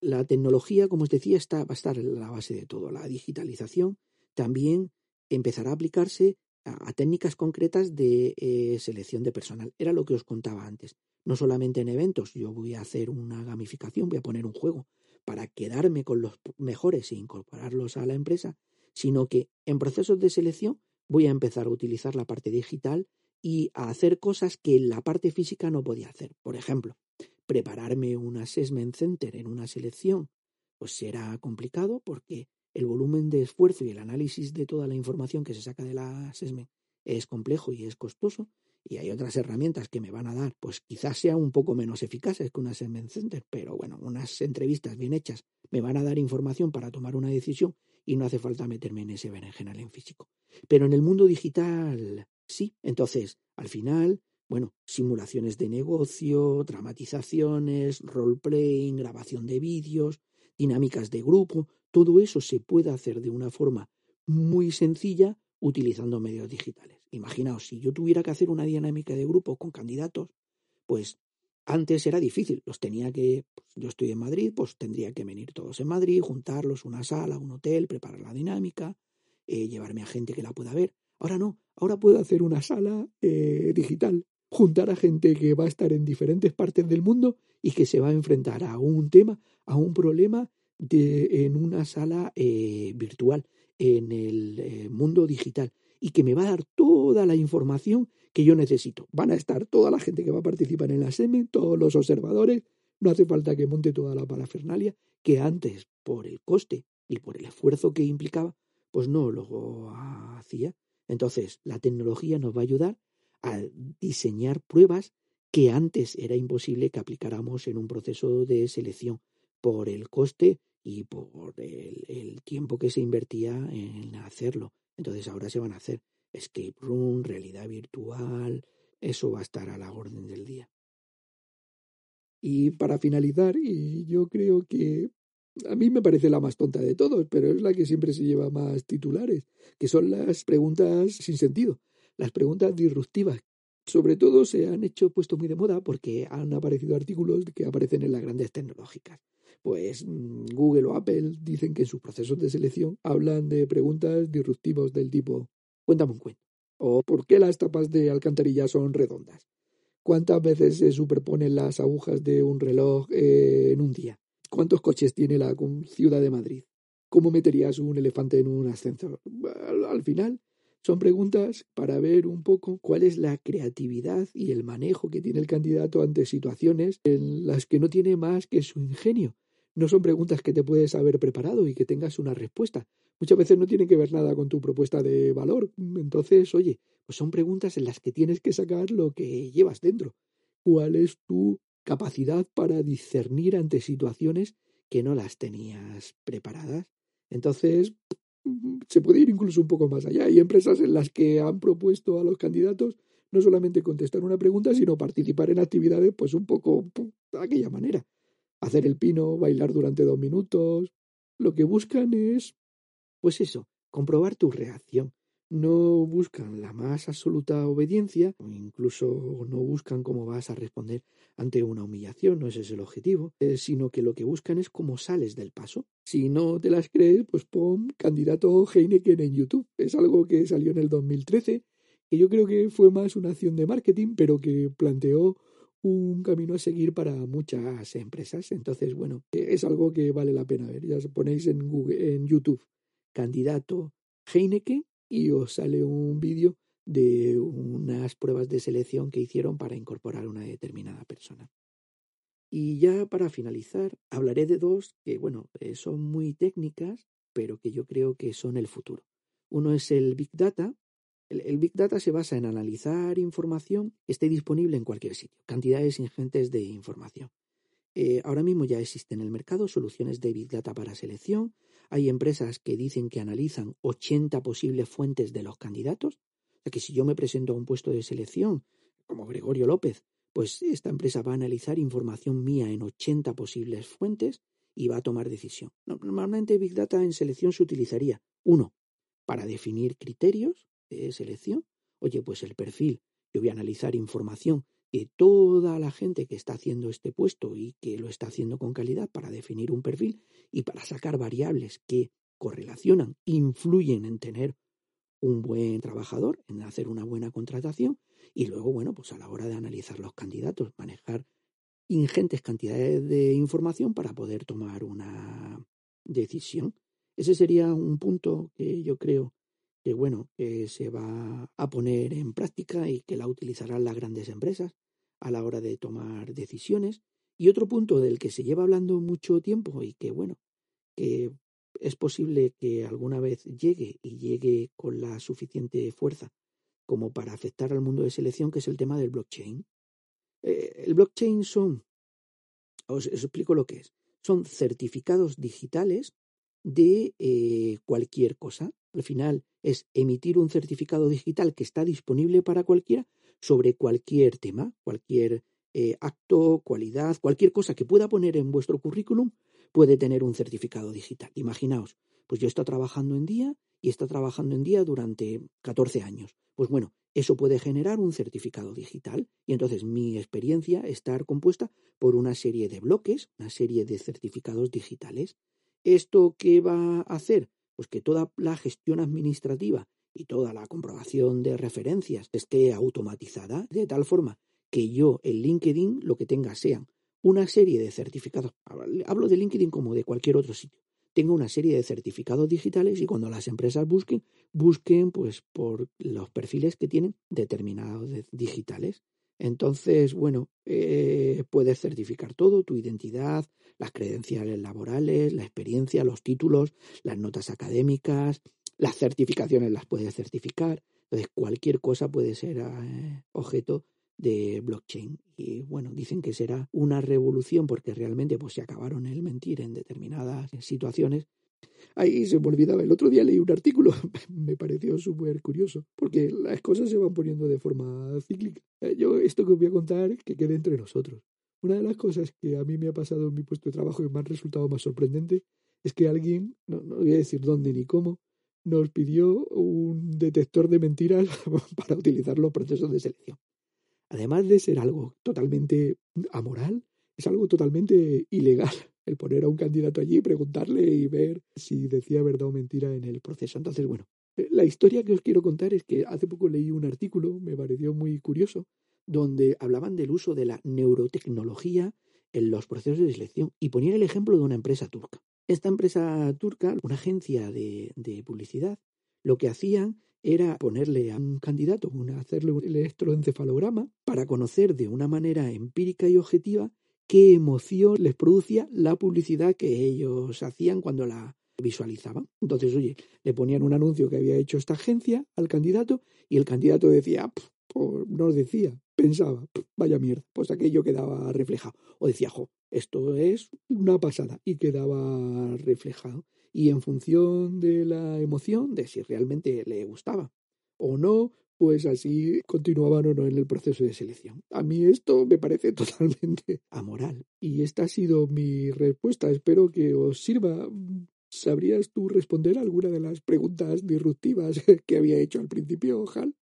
La tecnología, como os decía, está, va a estar en la base de todo. La digitalización también empezará a aplicarse a, técnicas concretas de eh, selección de personal. Era lo que os contaba antes. No solamente en eventos, yo voy a hacer una gamificación, voy a poner un juego para quedarme con los mejores e incorporarlos a la empresa, sino que en procesos de selección voy a empezar a utilizar la parte digital y a hacer cosas que la parte física no podía hacer. Por ejemplo, prepararme un assessment center en una selección, pues será complicado porque el volumen de esfuerzo y el análisis de toda la información que se saca de la assessment es complejo y es costoso. Y hay otras herramientas que me van a dar, pues quizás sea un poco menos eficaces que un assessment center, pero bueno, unas entrevistas bien hechas me van a dar información para tomar una decisión y no hace falta meterme en ese berenjenal en físico. Pero en el mundo digital Sí, entonces, al final, bueno, simulaciones de negocio, dramatizaciones, role-playing, grabación de vídeos, dinámicas de grupo, todo eso se puede hacer de una forma muy sencilla utilizando medios digitales. Imaginaos, si yo tuviera que hacer una dinámica de grupo con candidatos, pues antes era difícil, los tenía que, pues, yo estoy en Madrid, pues tendría que venir todos en Madrid, juntarlos, una sala, un hotel, preparar la dinámica, eh, llevarme a gente que la pueda ver. Ahora no, ahora puedo hacer una sala eh, digital, juntar a gente que va a estar en diferentes partes del mundo y que se va a enfrentar a un tema, a un problema de, en una sala eh, virtual, en el eh, mundo digital, y que me va a dar toda la información que yo necesito. Van a estar toda la gente que va a participar en la SEMI, todos los observadores, no hace falta que monte toda la parafernalia, que antes, por el coste y por el esfuerzo que implicaba, pues no lo hacía. Entonces, la tecnología nos va a ayudar a diseñar pruebas que antes era imposible que aplicáramos en un proceso de selección por el coste y por el, tiempo que se invertía en hacerlo. Entonces ahora se van a hacer escape room, realidad virtual, eso va a estar a la orden del día. Y para finalizar, y yo creo que a mí me parece la más tonta de todos, pero es la que siempre se lleva más titulares, que son las preguntas sin sentido, las preguntas disruptivas. Sobre todo se han hecho puesto muy de moda porque han aparecido artículos que aparecen en las grandes tecnológicas. Pues mm, Google o Apple dicen que en sus procesos de selección hablan de preguntas disruptivas del tipo cuéntame un cuento o ¿por qué las tapas de alcantarilla son redondas? ¿Cuántas veces se superponen las agujas de un reloj eh, en un día? ¿Cuántos coches tiene la ciudad de Madrid? ¿Cómo meterías un elefante en un ascensor? Al, final, son preguntas para ver un poco cuál es la creatividad y el manejo que tiene el candidato ante situaciones en las que no tiene más que su ingenio. No son preguntas que te puedes haber preparado y que tengas una respuesta. Muchas veces no tienen que ver nada con tu propuesta de valor. Entonces, oye, pues son preguntas en las que tienes que sacar lo que llevas dentro. ¿Cuál es tu capacidad para discernir ante situaciones que no las tenías preparadas. Entonces, se puede ir incluso un poco más allá. Hay empresas en las que han propuesto a los candidatos no solamente contestar una pregunta, sino participar en actividades, pues un poco de aquella manera. Hacer el pino, bailar durante dos minutos. Lo que buscan es, pues eso, comprobar tu reacción no buscan la más absoluta obediencia, o incluso no buscan cómo vas a responder ante una humillación, no ese es el objetivo, eh, sino que lo que buscan es cómo sales del paso. Si no te las crees, pues pon candidato Heineken en YouTube. Es algo que salió en el 2013, que yo creo que fue más una acción de marketing, pero que planteó un camino a seguir para muchas empresas. Entonces, bueno, es algo que vale la pena ver. Ya ponéis en Google, en YouTube, candidato Heineken y os sale un vídeo de unas pruebas de selección que hicieron para incorporar una determinada persona. Y ya para finalizar, hablaré de dos que, bueno, eh, son muy técnicas, pero que yo creo que son el futuro. Uno es el Big Data. El, Big Data se basa en analizar información que esté disponible en cualquier sitio, cantidades ingentes de información. Eh, ahora mismo ya existen en el mercado soluciones de Big Data para selección. Hay empresas que dicen que analizan 80 posibles fuentes de los candidatos. O que si yo me presento a un puesto de selección, como Gregorio López, pues esta empresa va a analizar información mía en 80 posibles fuentes y va a tomar decisión. Normalmente Big Data en selección se utilizaría, uno, para definir criterios de selección. Oye, pues el perfil, yo voy a analizar información de toda la gente que está haciendo este puesto y que lo está haciendo con calidad para definir un perfil y para sacar variables que correlacionan, influyen en tener un buen trabajador, en hacer una buena contratación y luego, bueno, pues a la hora de analizar los candidatos, manejar ingentes cantidades de información para poder tomar una decisión. Ese sería un punto que yo creo que, bueno, que se va a poner en práctica y que la utilizarán las grandes empresas a la hora de tomar decisiones. Y otro punto del que se lleva hablando mucho tiempo y que, bueno, que es posible que alguna vez llegue y llegue con la suficiente fuerza como para afectar al mundo de selección, que es el tema del blockchain. Eh, el blockchain son, os, explico lo que es, son certificados digitales de eh, cualquier cosa. Al final es emitir un certificado digital que está disponible para cualquiera sobre cualquier tema, cualquier eh, acto, cualidad, cualquier cosa que pueda poner en vuestro currículum puede tener un certificado digital. Imaginaos, pues yo estoy trabajando en día y está trabajando en día durante 14 años. Pues bueno, eso puede generar un certificado digital y entonces mi experiencia está compuesta por una serie de bloques, una serie de certificados digitales. ¿Esto qué va a hacer? Pues que toda la gestión administrativa y toda la comprobación de referencias esté automatizada de tal forma que yo en LinkedIn lo que tenga sean una serie de certificados. Hablo de LinkedIn como de cualquier otro sitio tenga una serie de certificados digitales y cuando las empresas busquen, busquen pues por los perfiles que tienen determinados digitales. Entonces, bueno, eh, puedes certificar todo, tu identidad, las credenciales laborales, la experiencia, los títulos, las notas académicas, las certificaciones las puedes certificar. Entonces, cualquier cosa puede ser eh, objeto de blockchain. Y bueno, dicen que será una revolución porque realmente pues se acabaron el mentir en determinadas situaciones. Ahí se me olvidaba, el otro día leí un artículo, me pareció súper curioso, porque las cosas se van poniendo de forma cíclica. Eh, yo esto que os voy a contar, que quede entre nosotros. Una de las cosas que a mí me ha pasado en mi puesto de trabajo y me ha resultado más sorprendente es que alguien, no, no voy a decir dónde ni cómo, nos pidió un detector de mentiras para utilizar los procesos de selección además de ser algo totalmente amoral, es algo totalmente ilegal el poner a un candidato allí, preguntarle y ver si decía verdad o mentira en el proceso. Entonces, bueno, eh, la historia que os quiero contar es que hace poco leí un artículo, me pareció muy curioso, donde hablaban del uso de la neurotecnología en los procesos de selección y ponían el ejemplo de una empresa turca. Esta empresa turca, una agencia de, de publicidad, lo que hacían era ponerle a un candidato, hacerle un electroencefalograma para conocer de una manera empírica y objetiva qué emoción les producía la publicidad que ellos hacían cuando la visualizaban. Entonces, oye, le ponían un anuncio que había hecho esta agencia al candidato y el candidato decía, no decía, pensaba, vaya mierda, pues aquello quedaba reflejado. O decía, jo, esto es una pasada y quedaba reflejado y en función de la emoción, de si realmente le gustaba o no, pues así continuaban o no en el proceso de selección. A mí esto me parece totalmente amoral. Y esta ha sido mi respuesta. Espero que os sirva. ¿Sabrías tú responder alguna de las preguntas disruptivas que había hecho al principio, Hal?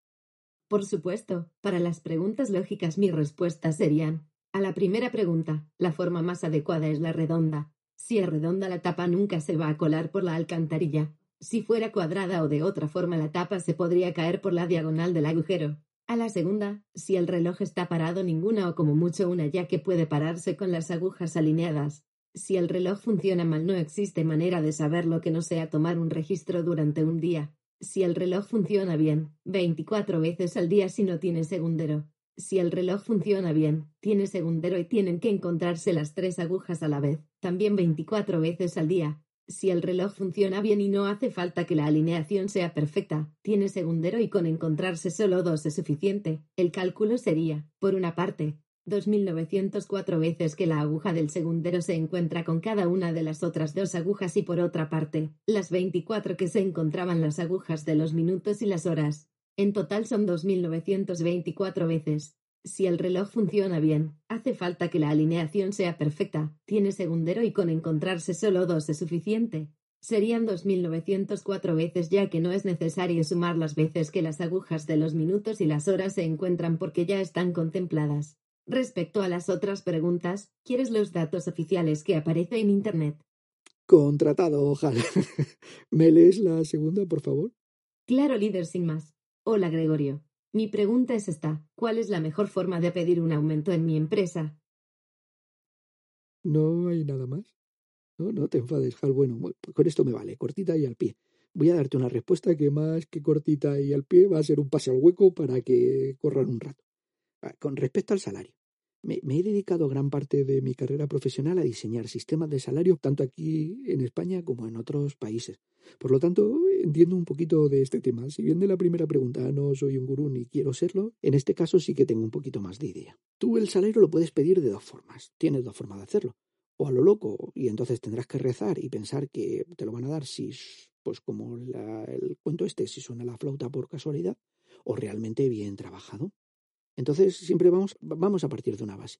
Por supuesto. Para las preguntas lógicas, mis respuestas serían: a la primera pregunta, la forma más adecuada es la redonda. Si es redonda la tapa nunca se va a colar por la alcantarilla. Si fuera cuadrada o de otra forma la tapa se podría caer por la diagonal del agujero. A la segunda, si el reloj está parado ninguna o como mucho una ya que puede pararse con las agujas alineadas. Si el reloj funciona mal no existe manera de saberlo que no sea tomar un registro durante un día. Si el reloj funciona bien, 24 veces al día si no tiene segundero. Si el reloj funciona bien, tiene segundero y tienen que encontrarse las tres agujas a la vez, también 24 veces al día. Si el reloj funciona bien y no hace falta que la alineación sea perfecta, tiene segundero y con encontrarse solo dos es suficiente. El cálculo sería, por una parte, 2.904 veces que la aguja del segundero se encuentra con cada una de las otras dos agujas y por otra parte, las 24 que se encontraban las agujas de los minutos y las horas. En total son 2.924 veces. Si el reloj funciona bien, hace falta que la alineación sea perfecta, tiene segundero y con encontrarse solo dos es suficiente. Serían 2.904 veces ya que no es necesario sumar las veces que las agujas de los minutos y las horas se encuentran porque ya están contempladas. Respecto a las otras preguntas, ¿quieres los datos oficiales que aparecen en Internet? Contratado, ojalá. ¿Me lees la segunda, por favor? Claro, líder sin más. Hola, Gregorio. Mi pregunta es esta. ¿Cuál es la mejor forma de pedir un aumento en mi empresa? No hay nada más. No, no te enfades, Hal. Bueno, con esto me vale, cortita y al pie. Voy a darte una respuesta que más que cortita y al pie va a ser un pase al hueco para que corran un rato. Ah, con respecto al salario, me, he dedicado gran parte de mi carrera profesional a diseñar sistemas de salario tanto aquí en España como en otros países. Por lo tanto, entiendo un poquito de este tema. Si bien de la primera pregunta no soy un gurú ni quiero serlo, en este caso sí que tengo un poquito más de idea. Tú el salario lo puedes pedir de dos formas. Tienes dos formas de hacerlo. O a lo loco, y entonces tendrás que rezar y pensar que te lo van a dar si, pues como el cuento este, si suena la flauta por casualidad, o realmente bien trabajado. Entonces, siempre vamos, vamos a partir de una base.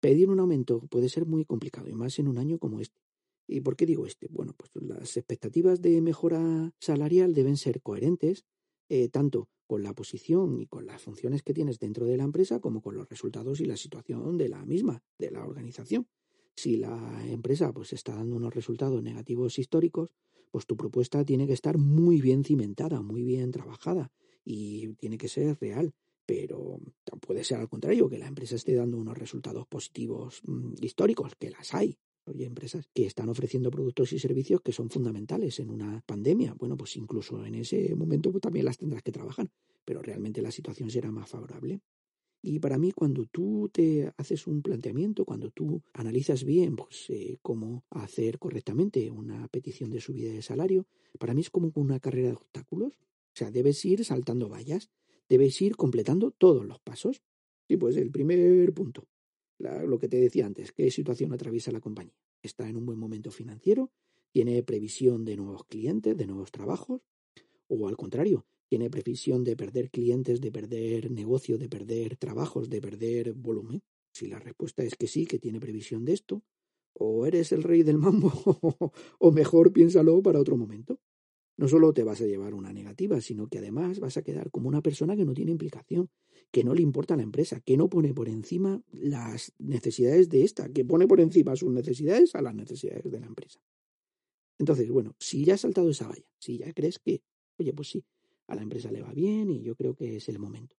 Pedir un aumento puede ser muy complicado, y más en un año como este. ¿Y por qué digo este? Bueno, pues las expectativas de mejora salarial deben ser coherentes, eh, tanto con la posición y con las funciones que tienes dentro de la empresa, como con los resultados y la situación de la misma, de la organización. Si la empresa pues está dando unos resultados negativos históricos, pues tu propuesta tiene que estar muy bien cimentada, muy bien trabajada y tiene que ser real pero puede ser al contrario, que la empresa esté dando unos resultados positivos mm, históricos, que las hay. Hay empresas que están ofreciendo productos y servicios que son fundamentales en una pandemia. Bueno, pues incluso en ese momento pues, también las tendrás que trabajar, pero realmente la situación será más favorable. Y para mí, cuando tú te haces un planteamiento, cuando tú analizas bien pues, eh, cómo hacer correctamente una petición de subida de salario, para mí es como una carrera de obstáculos. O sea, debes ir saltando vallas debéis ir completando todos los pasos. Y pues el primer punto, lo que te decía antes, ¿qué situación atraviesa la compañía? ¿Está en un buen momento financiero? ¿Tiene previsión de nuevos clientes, de nuevos trabajos? ¿O al contrario, tiene previsión de perder clientes, de perder negocio, de perder trabajos, de perder volumen? Si la respuesta es que sí, que tiene previsión de esto, o eres el rey del mambo, o mejor piénsalo para otro momento no solo te vas a llevar una negativa, sino que además vas a quedar como una persona que no tiene implicación, que no le importa a la empresa, que no pone por encima las necesidades de esta, que pone por encima sus necesidades a las necesidades de la empresa. Entonces, bueno, si ya has saltado esa valla, si ya crees que, oye, pues sí, a la empresa le va bien y yo creo que es el momento.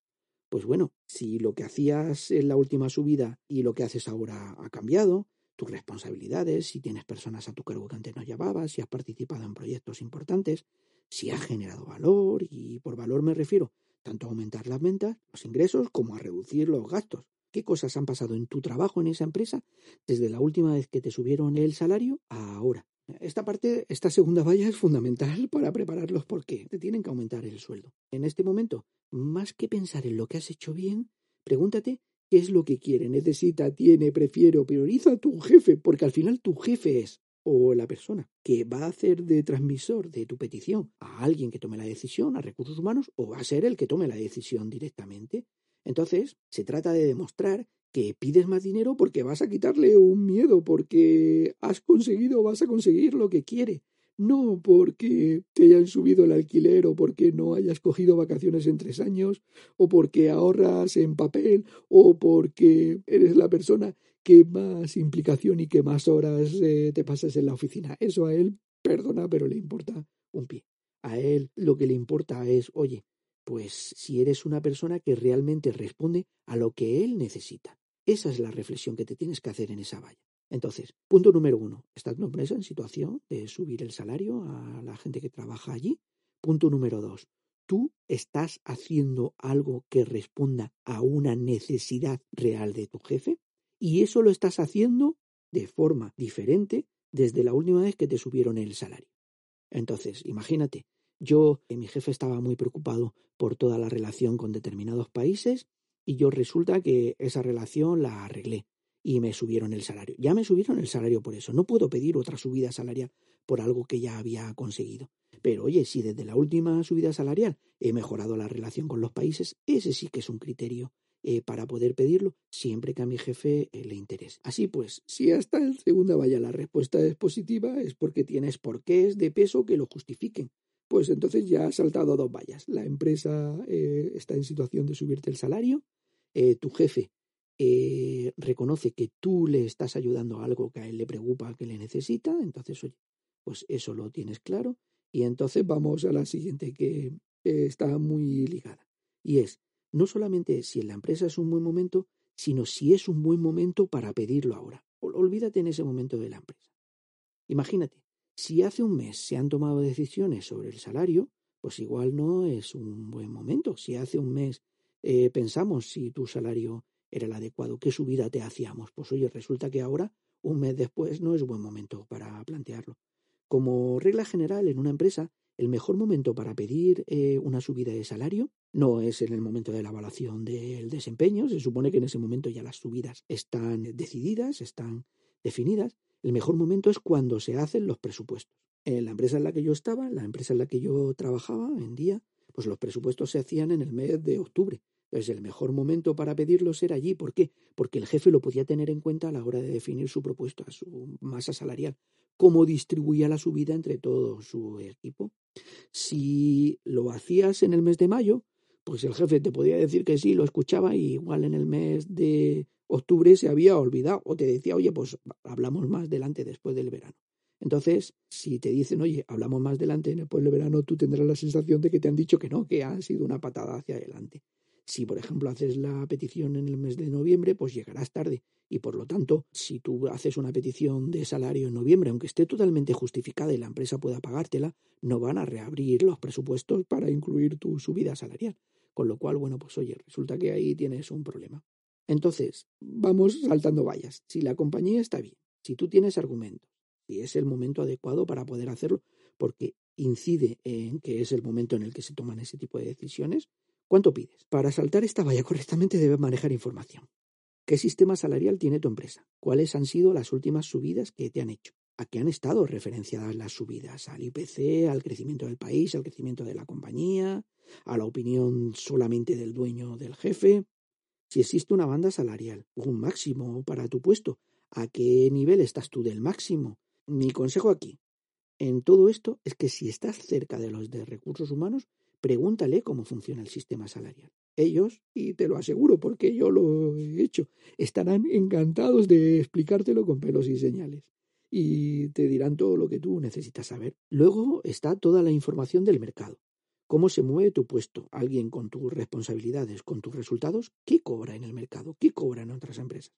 Pues bueno, si lo que hacías en la última subida y lo que haces ahora ha cambiado, tus responsabilidades, si tienes personas a tu cargo que antes no llevabas, si has participado en proyectos importantes, si has generado valor, y por valor me refiero tanto a aumentar las ventas, los ingresos, como a reducir los gastos. ¿Qué cosas han pasado en tu trabajo en esa empresa desde la última vez que te subieron el salario a ahora? Esta parte, esta segunda valla es fundamental para prepararlos porque te tienen que aumentar el sueldo. En este momento, más que pensar en lo que has hecho bien, pregúntate qué es lo que quiere, necesita, tiene, prefiere o prioriza a tu jefe, porque al final tu jefe es o la persona que va a hacer de transmisor de tu petición a alguien que tome la decisión, a recursos humanos, o va a ser el que tome la decisión directamente. Entonces, se trata de demostrar que pides más dinero porque vas a quitarle un miedo, porque has conseguido, vas a conseguir lo que quiere no porque te hayan subido el alquiler o porque no hayas cogido vacaciones en tres años o porque ahorras en papel o porque eres la persona que más implicación y que más horas eh, te pasas en la oficina. Eso a él, perdona, pero le importa un pie. A él lo que le importa es, oye, Pues si eres una persona que realmente responde a lo que él necesita. Esa es la reflexión que te tienes que hacer en esa valla. Entonces, punto número uno, está en situación de subir el salario a la gente que trabaja allí. Punto número dos, tú estás haciendo algo que responda a una necesidad real de tu jefe y eso lo estás haciendo de forma diferente desde la última vez que te subieron el salario. Entonces, imagínate, yo, mi jefe estaba muy preocupado por toda la relación con determinados países y yo resulta que esa relación la arreglé y me subieron el salario. Ya me subieron el salario por eso. No puedo pedir otra subida salarial por algo que ya había conseguido. Pero oye, si desde la última subida salarial he mejorado la relación con los países, ese sí que es un criterio eh, para poder pedirlo siempre que a mi jefe eh, le interese. Así pues, si hasta el segunda vaya la respuesta es positiva, es porque tienes porqués de peso que lo justifiquen. Pues entonces ya has saltado dos vallas. La empresa eh, está en situación de subirte el salario, tu jefe reconoce que tú le estás ayudando a algo que a él le preocupa, que le necesita, entonces, oye, pues eso lo tienes claro. Y entonces vamos a la siguiente que está muy ligada. Y es, no solamente si en la empresa es un buen momento, sino si es un buen momento para pedirlo ahora. Olvídate en ese momento de la empresa. Imagínate, si hace un mes se han tomado decisiones sobre el salario, pues igual no es un buen momento. Si hace un mes eh, pensamos si tu salario era el adecuado, qué subida te hacíamos, pues oye, resulta que ahora, un mes después, no es buen momento para plantearlo. Como regla general, en una empresa, el mejor momento para pedir eh, una subida de salario no es en el momento de la evaluación del desempeño, se supone que en ese momento ya las subidas están decididas, están definidas. El mejor momento es cuando se hacen los presupuestos. En la empresa en la que yo estaba, la empresa en la que yo trabajaba en día, pues los presupuestos se hacían en el mes de octubre. Entonces el mejor momento para pedirlos era allí. ¿Por qué? Porque el jefe lo podía tener en cuenta a la hora de definir su propuesta, su masa salarial cómo distribuía la subida entre todo su equipo. Si lo hacías en el mes de mayo, pues el jefe te podía decir que sí, lo escuchaba y igual en el mes de octubre se había olvidado o te decía, oye, pues hablamos más delante después del verano. Entonces, si te dicen, oye, hablamos más delante después del verano, tú tendrás la sensación de que te han dicho que no, que ha sido una patada hacia adelante. Si, por ejemplo, haces la petición en el mes de noviembre, pues llegarás tarde. Y por lo tanto, si tú haces una petición de salario en noviembre, aunque esté totalmente justificada y la empresa pueda pagártela, no van a reabrir los presupuestos para incluir tu subida salarial. Con lo cual, bueno, pues oye, resulta que ahí tienes un problema. Entonces, vamos saltando vallas. Si la compañía está bien, si tú tienes argumentos, si es el momento adecuado para poder hacerlo, porque incide en que es el momento en el que se toman ese tipo de decisiones, ¿Cuánto pides? Para saltar esta valla correctamente debes manejar información. ¿Qué sistema salarial tiene tu empresa? ¿Cuáles han sido las últimas subidas que te han hecho? ¿A qué han estado referenciadas las subidas? ¿Al IPC, al crecimiento del país, al crecimiento de la compañía, a la opinión solamente del dueño del jefe? Si existe una banda salarial, un máximo para tu puesto, ¿a qué nivel estás tú del máximo? Mi consejo aquí, en todo esto, es que si estás cerca de los de recursos humanos, Pregúntale cómo funciona el sistema salarial. Ellos, y te lo aseguro porque yo lo he hecho, estarán encantados de explicártelo con pelos y señales. Y te dirán todo lo que tú necesitas saber. Luego está toda la información del mercado. ¿Cómo se mueve tu puesto? Alguien con tus responsabilidades, con tus resultados, ¿qué cobra en el mercado? ¿Qué cobra en otras empresas?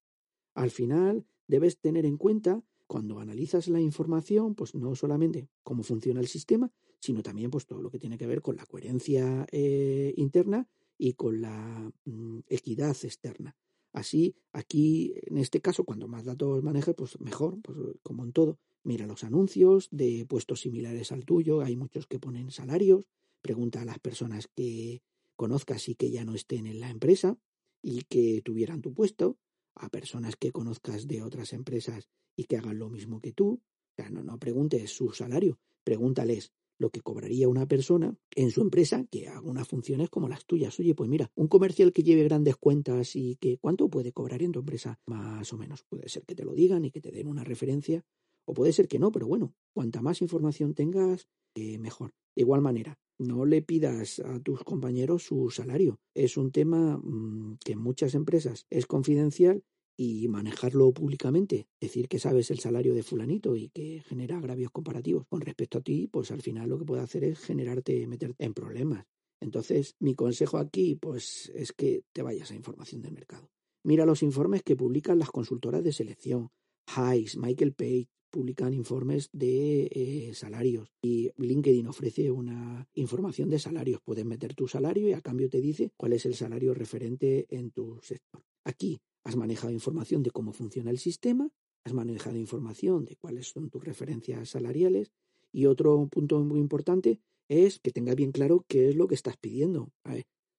Al final, debes tener en cuenta cuando analizas la información, pues no solamente cómo funciona el sistema, sino también pues todo lo que tiene que ver con la coherencia eh, interna y con la mm, equidad externa. Así, aquí, en este caso, cuando más datos manejes, pues mejor, pues como en todo. Mira los anuncios de puestos similares al tuyo, hay muchos que ponen salarios, pregunta a las personas que conozcas y que ya no estén en la empresa y que tuvieran tu puesto, a personas que conozcas de otras empresas y que hagan lo mismo que tú. O sea, no, no preguntes su salario, pregúntales lo que cobraría una persona en su empresa que haga unas funciones como las tuyas. Oye, pues mira, un comercial que lleve grandes cuentas y que cuánto puede cobrar en tu empresa, más o menos. Puede ser que te lo digan y que te den una referencia, o puede ser que no, pero bueno, cuanta más información tengas, eh, mejor. De igual manera, no le pidas a tus compañeros su salario. Es un tema mm, que en muchas empresas es confidencial y manejarlo públicamente, decir que sabes el salario de fulanito y que genera agravios comparativos con respecto a ti, pues al final lo que puede hacer es generarte, meterte en problemas. Entonces, mi consejo aquí, pues, es que te vayas a información del mercado. Mira los informes que publican las consultoras de selección. Hayes, Michael Page, publican informes de eh, salarios y LinkedIn ofrece una información de salarios. Puedes meter tu salario y a cambio te dice cuál es el salario referente en tu sector. Aquí has manejado información de cómo funciona el sistema, has manejado información de cuáles son tus referencias salariales y otro punto muy importante es que tengas bien claro qué es lo que estás pidiendo.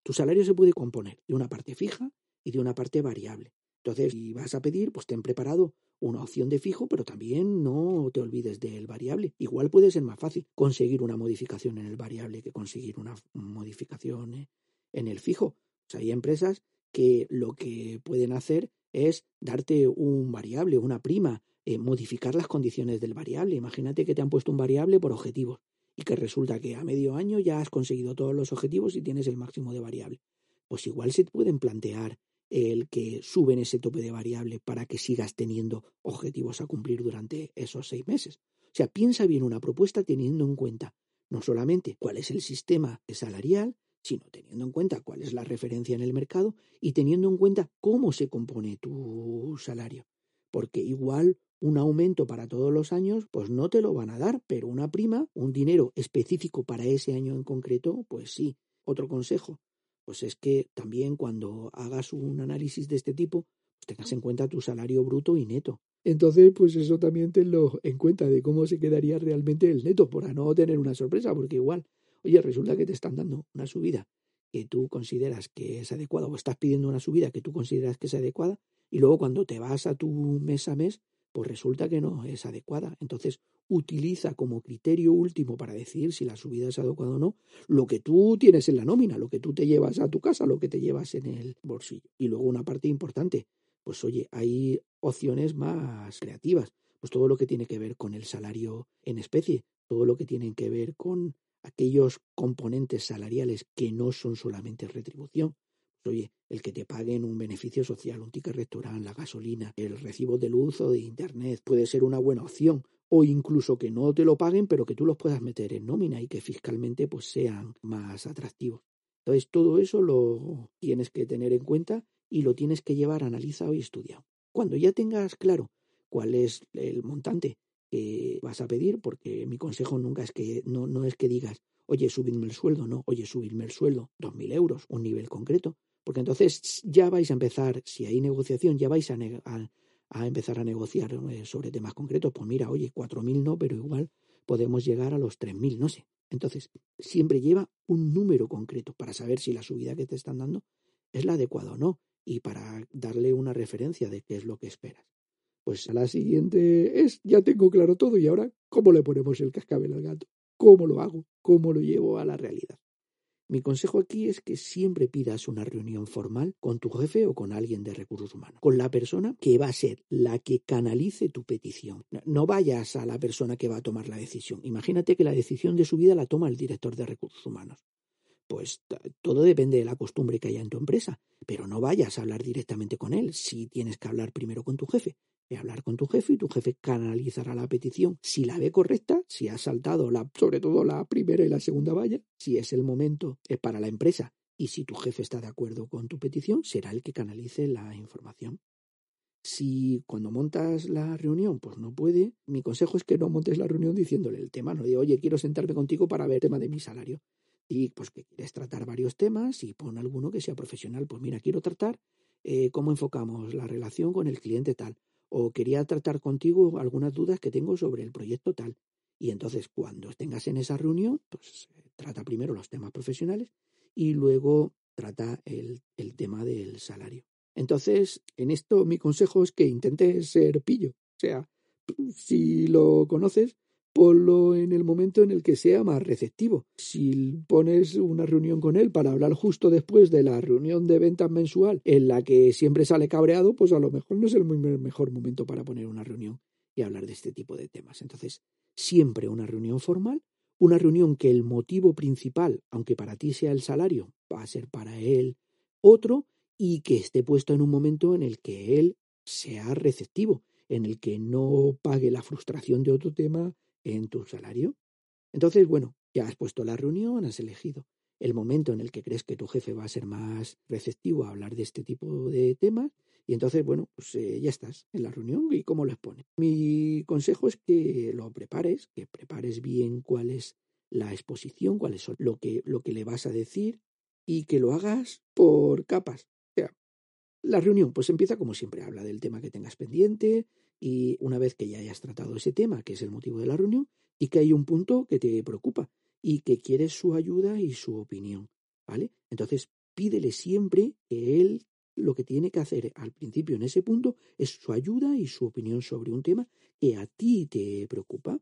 tu salario se puede componer de una parte fija y de una parte variable. Entonces, si vas a pedir, pues ten preparado una opción de fijo, pero también no te olvides del variable. Igual puede ser más fácil conseguir una modificación en el variable que conseguir una modificación eh, en el fijo. O hay empresas que lo que pueden hacer es darte un variable, una prima, eh, modificar las condiciones del variable. Imagínate que te han puesto un variable por objetivos y que resulta que a medio año ya has conseguido todos los objetivos y tienes el máximo de variable. Pues igual se pueden plantear el que suben ese tope de variable para que sigas teniendo objetivos a cumplir durante esos seis meses. O sea, piensa bien una propuesta teniendo en cuenta no solamente cuál es el sistema salarial, sino teniendo en cuenta cuál es la referencia en el mercado y teniendo en cuenta cómo se compone tu salario. Porque igual un aumento para todos los años, pues no te lo van a dar, pero una prima, un dinero específico para ese año en concreto, pues sí. Otro consejo, pues es que también cuando hagas un análisis de este tipo, pues tengas en cuenta tu salario bruto y neto. Entonces, pues eso también tenlo en cuenta de cómo se quedaría realmente el neto, para no tener una sorpresa, porque igual, oye, resulta que te están dando una subida que tú consideras que es adecuada, o estás pidiendo una subida que tú consideras que es adecuada, y luego cuando te vas a tu mes a mes, pues resulta que no es adecuada. Entonces, utiliza como criterio último para decidir si la subida es adecuada o no lo que tú tienes en la nómina, lo que tú te llevas a tu casa, lo que te llevas en el bolsillo. Y luego una parte importante, pues oye, hay opciones más creativas, pues todo lo que tiene que ver con el salario en especie, todo lo que tiene que ver con aquellos componentes salariales que no son solamente retribución, Oye, el que te paguen un beneficio social, un ticket restaurante, la gasolina, el recibo de luz o de internet, puede ser una buena opción. O incluso que no te lo paguen, pero que tú los puedas meter en nómina y que fiscalmente pues sean más atractivos. Entonces todo eso lo tienes que tener en cuenta y lo tienes que llevar analizado y estudiado. Cuando ya tengas claro cuál es el montante que vas a pedir, porque mi consejo nunca es que no, no es que digas, oye, subidme el sueldo, no, oye, subidme el sueldo, dos mil euros, un nivel concreto, porque entonces ya vais a empezar, si hay negociación, ya vais a, a, empezar a negociar eh, sobre temas concretos. Pues mira, oye, 4.000 no, pero igual podemos llegar a los 3.000, no sé. Entonces, siempre lleva un número concreto para saber si la subida que te están dando es la adecuada o no y para darle una referencia de qué es lo que esperas. Pues a la siguiente es, ya tengo claro todo y ahora, ¿cómo le ponemos el cascabel al gato? ¿Cómo lo hago? ¿Cómo lo llevo a la realidad? Mi consejo aquí es que siempre pidas una reunión formal con tu jefe o con alguien de recursos humanos, con la persona que va a ser la que canalice tu petición. No vayas a la persona que va a tomar la decisión. Imagínate que la decisión de su vida la toma el director de recursos humanos. Pues todo depende de la costumbre que haya en tu empresa, pero no vayas a hablar directamente con él si tienes que hablar primero con tu jefe hablar con tu jefe y tu jefe canalizará la petición. Si la ve correcta, si ha saltado la, sobre todo la primera y la segunda valla, si es el momento es para la empresa y si tu jefe está de acuerdo con tu petición, será el que canalice la información. Si cuando montas la reunión, pues no puede, mi consejo es que no montes la reunión diciéndole el tema, no de oye, quiero sentarme contigo para ver el tema de mi salario. Y pues que quieres tratar varios temas y pon alguno que sea profesional. Pues mira, quiero tratar eh, cómo enfocamos la relación con el cliente tal o quería tratar contigo algunas dudas que tengo sobre el proyecto tal. Y entonces cuando tengas en esa reunión, pues eh, trata primero los temas profesionales y luego trata el, el tema del salario. Entonces, en esto mi consejo es que intentes ser pillo. O sea, si lo conoces, ponlo en el momento en el que sea más receptivo. Si pones una reunión con él para hablar justo después de la reunión de ventas mensual en la que siempre sale cabreado, pues a lo mejor no es el mejor momento para poner una reunión y hablar de este tipo de temas. Entonces, siempre una reunión formal, una reunión que el motivo principal, aunque para ti sea el salario, va a ser para él otro y que esté puesto en un momento en el que él sea receptivo, en el que no pague la frustración de otro tema en tu salario. Entonces, bueno, ya has puesto la reunión, has elegido el momento en el que crees que tu jefe va a ser más receptivo a hablar de este tipo de temas y entonces, bueno, pues eh, ya estás en la reunión y cómo lo expones. Mi consejo es que lo prepares, que prepares bien cuál es la exposición, cuál es lo que, lo que le vas a decir y que lo hagas por capas. O sea, la reunión pues empieza como siempre, habla del tema que tengas pendiente y una vez que ya hayas tratado ese tema, que es el motivo de la reunión, y que hay un punto que te preocupa y que quieres su ayuda y su opinión, ¿vale? Entonces pídele siempre que él lo que tiene que hacer al principio en ese punto es su ayuda y su opinión sobre un tema que a ti te preocupa.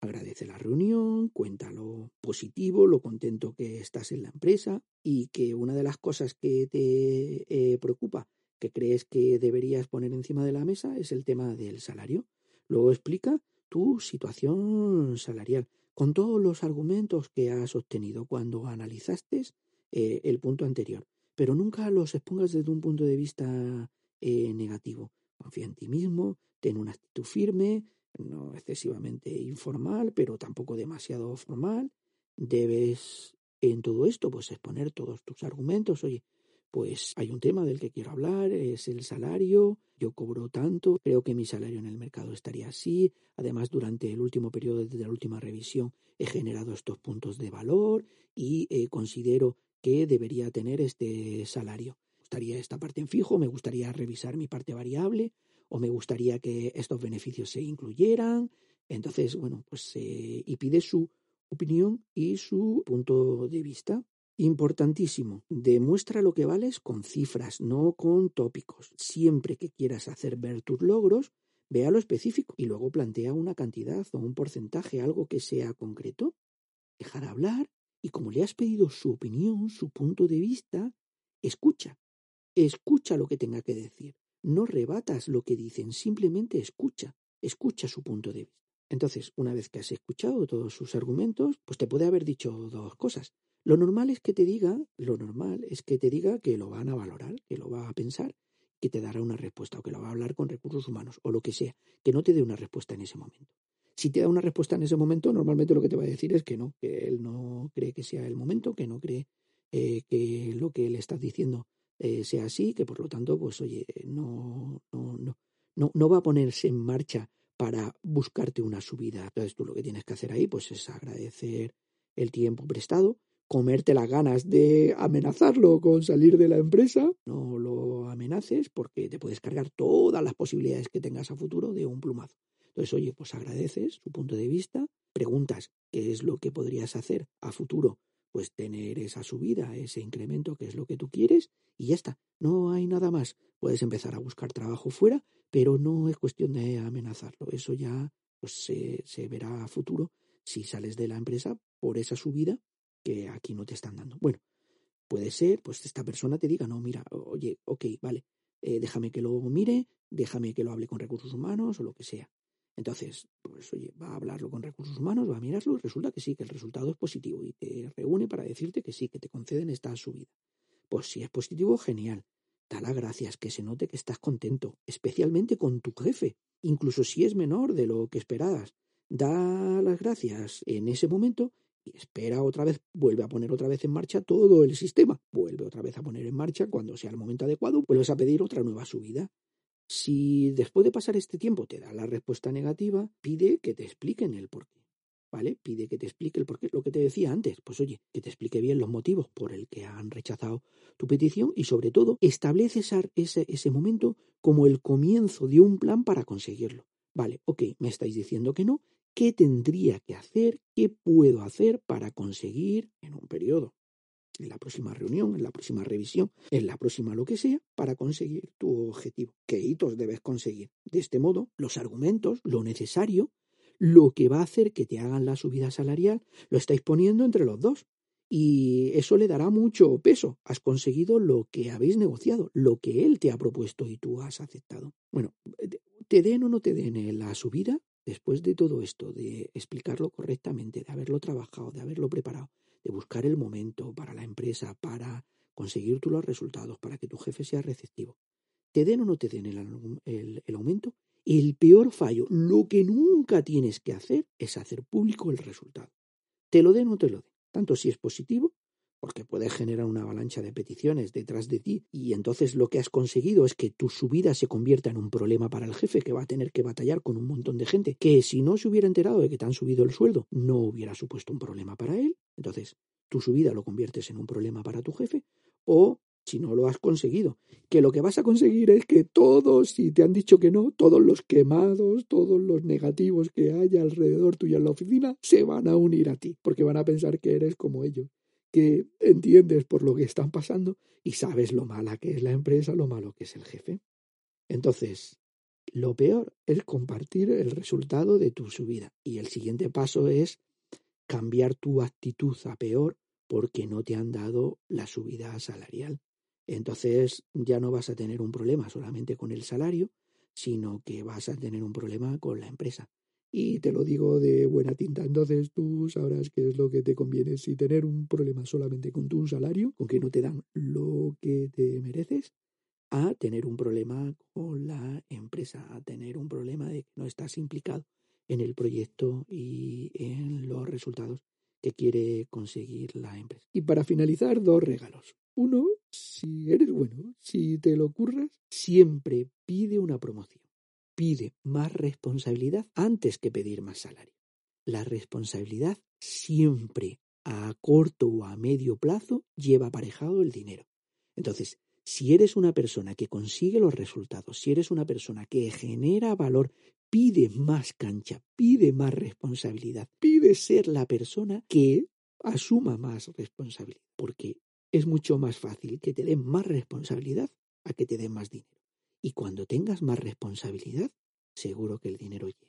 Agradece la reunión, cuenta lo positivo, lo contento que estás en la empresa y que una de las cosas que te eh, preocupa, que crees que deberías poner encima de la mesa, es el tema del salario. Luego explica tu situación salarial con todos los argumentos que has obtenido cuando analizaste eh, el punto anterior pero nunca los expongas desde un punto de vista eh, negativo. Confía en ti mismo, ten una actitud firme, no excesivamente informal, pero tampoco demasiado formal. Debes en todo esto pues exponer todos tus argumentos. Oye, pues hay un tema del que quiero hablar, es el salario, yo cobro tanto, creo que mi salario en el mercado estaría así, además durante el último periodo de la última revisión he generado estos puntos de valor y eh, considero que debería tener este salario. Me gustaría esta parte en fijo, me gustaría revisar mi parte variable o me gustaría que estos beneficios se incluyeran. Entonces, bueno, pues eh, y pide su opinión y su punto de vista. Importantísimo, demuestra lo que vales con cifras, no con tópicos. Siempre que quieras hacer ver tus logros, vea lo específico y luego plantea una cantidad o un porcentaje, algo que sea concreto. Dejar hablar y como le has pedido su opinión, su punto de vista, escucha, escucha lo que tenga que decir. No rebatas lo que dicen, simplemente escucha, escucha su punto de vista. Entonces, una vez que has escuchado todos sus argumentos, pues te puede haber dicho dos cosas. Lo normal es que te diga, lo normal es que te diga que lo van a valorar, que lo va a pensar, que te dará una respuesta o que lo va a hablar con recursos humanos o lo que sea, que no te dé una respuesta en ese momento. Si te da una respuesta en ese momento, normalmente lo que te va a decir es que no, que él no cree que sea el momento, que no cree eh, que lo que le estás diciendo eh, sea así, que por lo tanto, pues oye, no, no, no, no, no va a ponerse en marcha para buscarte una subida. Entonces tú lo que tienes que hacer ahí, pues es agradecer el tiempo prestado, comerte las ganas de amenazarlo con salir de la empresa, no lo amenaces porque te puedes cargar todas las posibilidades que tengas a futuro de un plumazo. Entonces, oye, pues agradeces su punto de vista, preguntas qué es lo que podrías hacer a futuro, pues tener esa subida, ese incremento, qué es lo que tú quieres, y ya está. No hay nada más. Puedes empezar a buscar trabajo fuera, pero no es cuestión de amenazarlo. Eso ya pues, se, se verá a futuro si sales de la empresa por esa subida que aquí no te están dando. Bueno, puede ser, pues esta persona te diga, no, mira, oye, ok, vale, eh, déjame que lo mire, déjame que lo hable con recursos humanos o lo que sea. Entonces, pues oye, va a hablarlo con recursos humanos, va a mirarlo y resulta que sí, que el resultado es positivo y te reúne para decirte que sí, que te conceden esta subida. Pues si es positivo, genial. Da las gracias, que se note que estás contento, especialmente con tu jefe, incluso si es menor de lo que esperabas. Da las gracias en ese momento espera otra vez, vuelve a poner otra vez en marcha todo el sistema. Vuelve otra vez a poner en marcha cuando sea el momento adecuado, vuelves a pedir otra nueva subida. Si después de pasar este tiempo te da la respuesta negativa, pide que te expliquen el porqué. ¿Vale? Pide que te explique el porqué. Lo que te decía antes, pues oye, que te explique bien los motivos por el que han rechazado tu petición y sobre todo establece ese, ese momento como el comienzo de un plan para conseguirlo. Vale, ok, me estáis diciendo que no. ¿Qué tendría que hacer? ¿Qué puedo hacer para conseguir en un periodo en la próxima reunión, en la próxima revisión, en la próxima lo que sea, para conseguir tu objetivo. ¿Qué hitos debes conseguir? De este modo, los argumentos, lo necesario, lo que va a hacer que te hagan la subida salarial, lo estáis poniendo entre los dos. Y eso le dará mucho peso. Has conseguido lo que habéis negociado, lo que él te ha propuesto y tú has aceptado. Bueno, te den o no te den la subida, después de todo esto, de explicarlo correctamente, de haberlo trabajado, de haberlo preparado, de buscar el momento para la empresa, para conseguir tú los resultados, para que tu jefe sea receptivo. Te den o no te den el, el aumento, el peor fallo, lo que nunca tienes que hacer es hacer público el resultado. Te lo den o no te lo den, tanto si es positivo porque puedes generar una avalancha de peticiones detrás de ti y entonces lo que has conseguido es que tu subida se convierta en un problema para el jefe que va a tener que batallar con un montón de gente que si no se hubiera enterado de que te han subido el sueldo no hubiera supuesto un problema para él. Entonces, tu subida lo conviertes en un problema para tu jefe o si no lo has conseguido, que lo que vas a conseguir es que todos, si te han dicho que no, todos los quemados, todos los negativos que haya alrededor tuyo en la oficina, se van a unir a ti, porque van a pensar que eres como ellos que entiendes por lo que están pasando y sabes lo mala que es la empresa, lo malo que es el jefe. Entonces, lo peor es compartir el resultado de tu subida y el siguiente paso es cambiar tu actitud a peor porque no te han dado la subida salarial. Entonces ya no vas a tener un problema solamente con el salario, sino que vas a tener un problema con la empresa. Y te lo digo de buena tinta. Entonces tú sabrás qué es lo que te conviene. Si tener un problema solamente con tu salario, con que no te dan lo que te mereces, a tener un problema con la empresa, a tener un problema de que no estás implicado en el proyecto y en los resultados que quiere conseguir la empresa. Y para finalizar, dos regalos. Uno, si eres bueno, si te lo curras, siempre pide una promoción pide más responsabilidad antes que pedir más salario. La responsabilidad siempre a corto o a medio plazo lleva aparejado el dinero. Entonces, si eres una persona que consigue los resultados, si eres una persona que genera valor, pide más cancha, pide más responsabilidad, pide ser la persona que asuma más responsabilidad, porque es mucho más fácil que te den más responsabilidad a que te den más dinero. Y cuando tengas más responsabilidad, seguro que el dinero llega.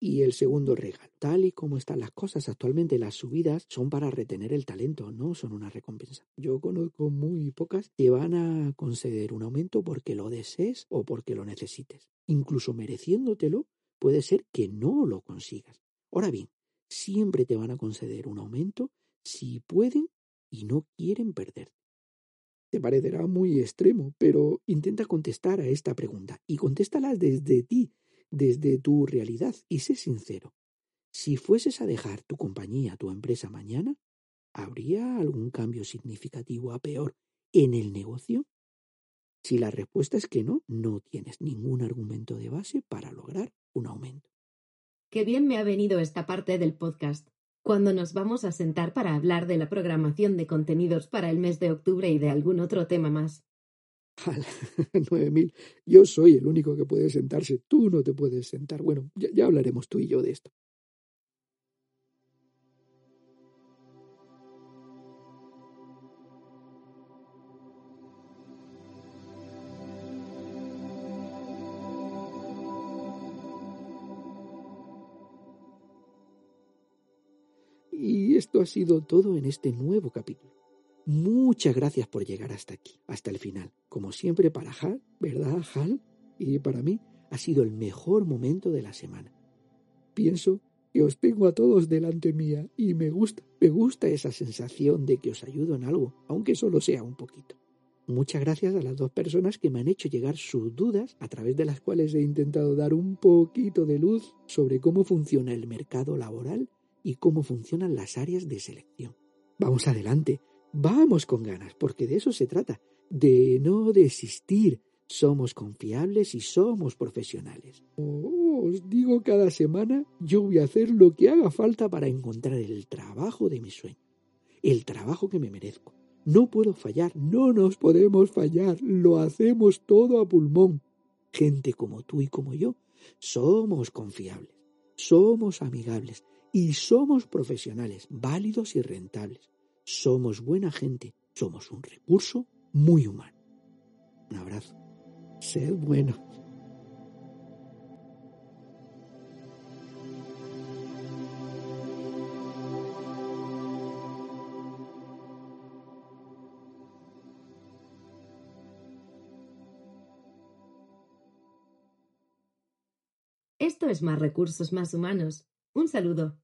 Y el segundo regalo, tal y como están las cosas actualmente, las subidas son para retener el talento, no son una recompensa. Yo conozco muy pocas que van a conceder un aumento porque lo desees o porque lo necesites. Incluso mereciéndotelo, puede ser que no lo consigas. Ahora bien, siempre te van a conceder un aumento si pueden y no quieren perderte. Te parecerá muy extremo, pero intenta contestar a esta pregunta y contéstala desde ti, desde tu realidad y sé sincero. Si fueses a dejar tu compañía, tu empresa mañana, ¿habría algún cambio significativo a peor en el negocio? Si la respuesta es que no, no tienes ningún argumento de base para lograr un aumento. Qué bien me ha venido esta parte del podcast cuando nos vamos a sentar para hablar de la programación de contenidos para el mes de octubre y de algún otro tema más. Nueve mil. Yo soy el único que puede sentarse. Tú no te puedes sentar. Bueno, ya, ya hablaremos tú y yo de esto. Ha sido todo en este nuevo capítulo. Muchas gracias por llegar hasta aquí, hasta el final. Como siempre para Hal, ¿verdad, Hal? Y para mí ha sido el mejor momento de la semana. Pienso que os tengo a todos delante mía y me gusta, me gusta esa sensación de que os ayudo en algo, aunque solo sea un poquito. Muchas gracias a las dos personas que me han hecho llegar sus dudas, a través de las cuales he intentado dar un poquito de luz sobre cómo funciona el mercado laboral y cómo funcionan las áreas de selección. Vamos adelante, vamos con ganas, porque de eso se trata, de no desistir. Somos confiables y somos profesionales. Oh, os digo cada semana, yo voy a hacer lo que haga falta para encontrar el trabajo de mi sueño, el trabajo que me merezco. No puedo fallar, no nos podemos fallar, lo hacemos todo a pulmón. Gente como tú y como yo, somos confiables, somos amigables, y somos profesionales, válidos y rentables. Somos buena gente, somos un recurso muy humano. Un abrazo. Sed bueno. Esto es más recursos más humanos. Un saludo.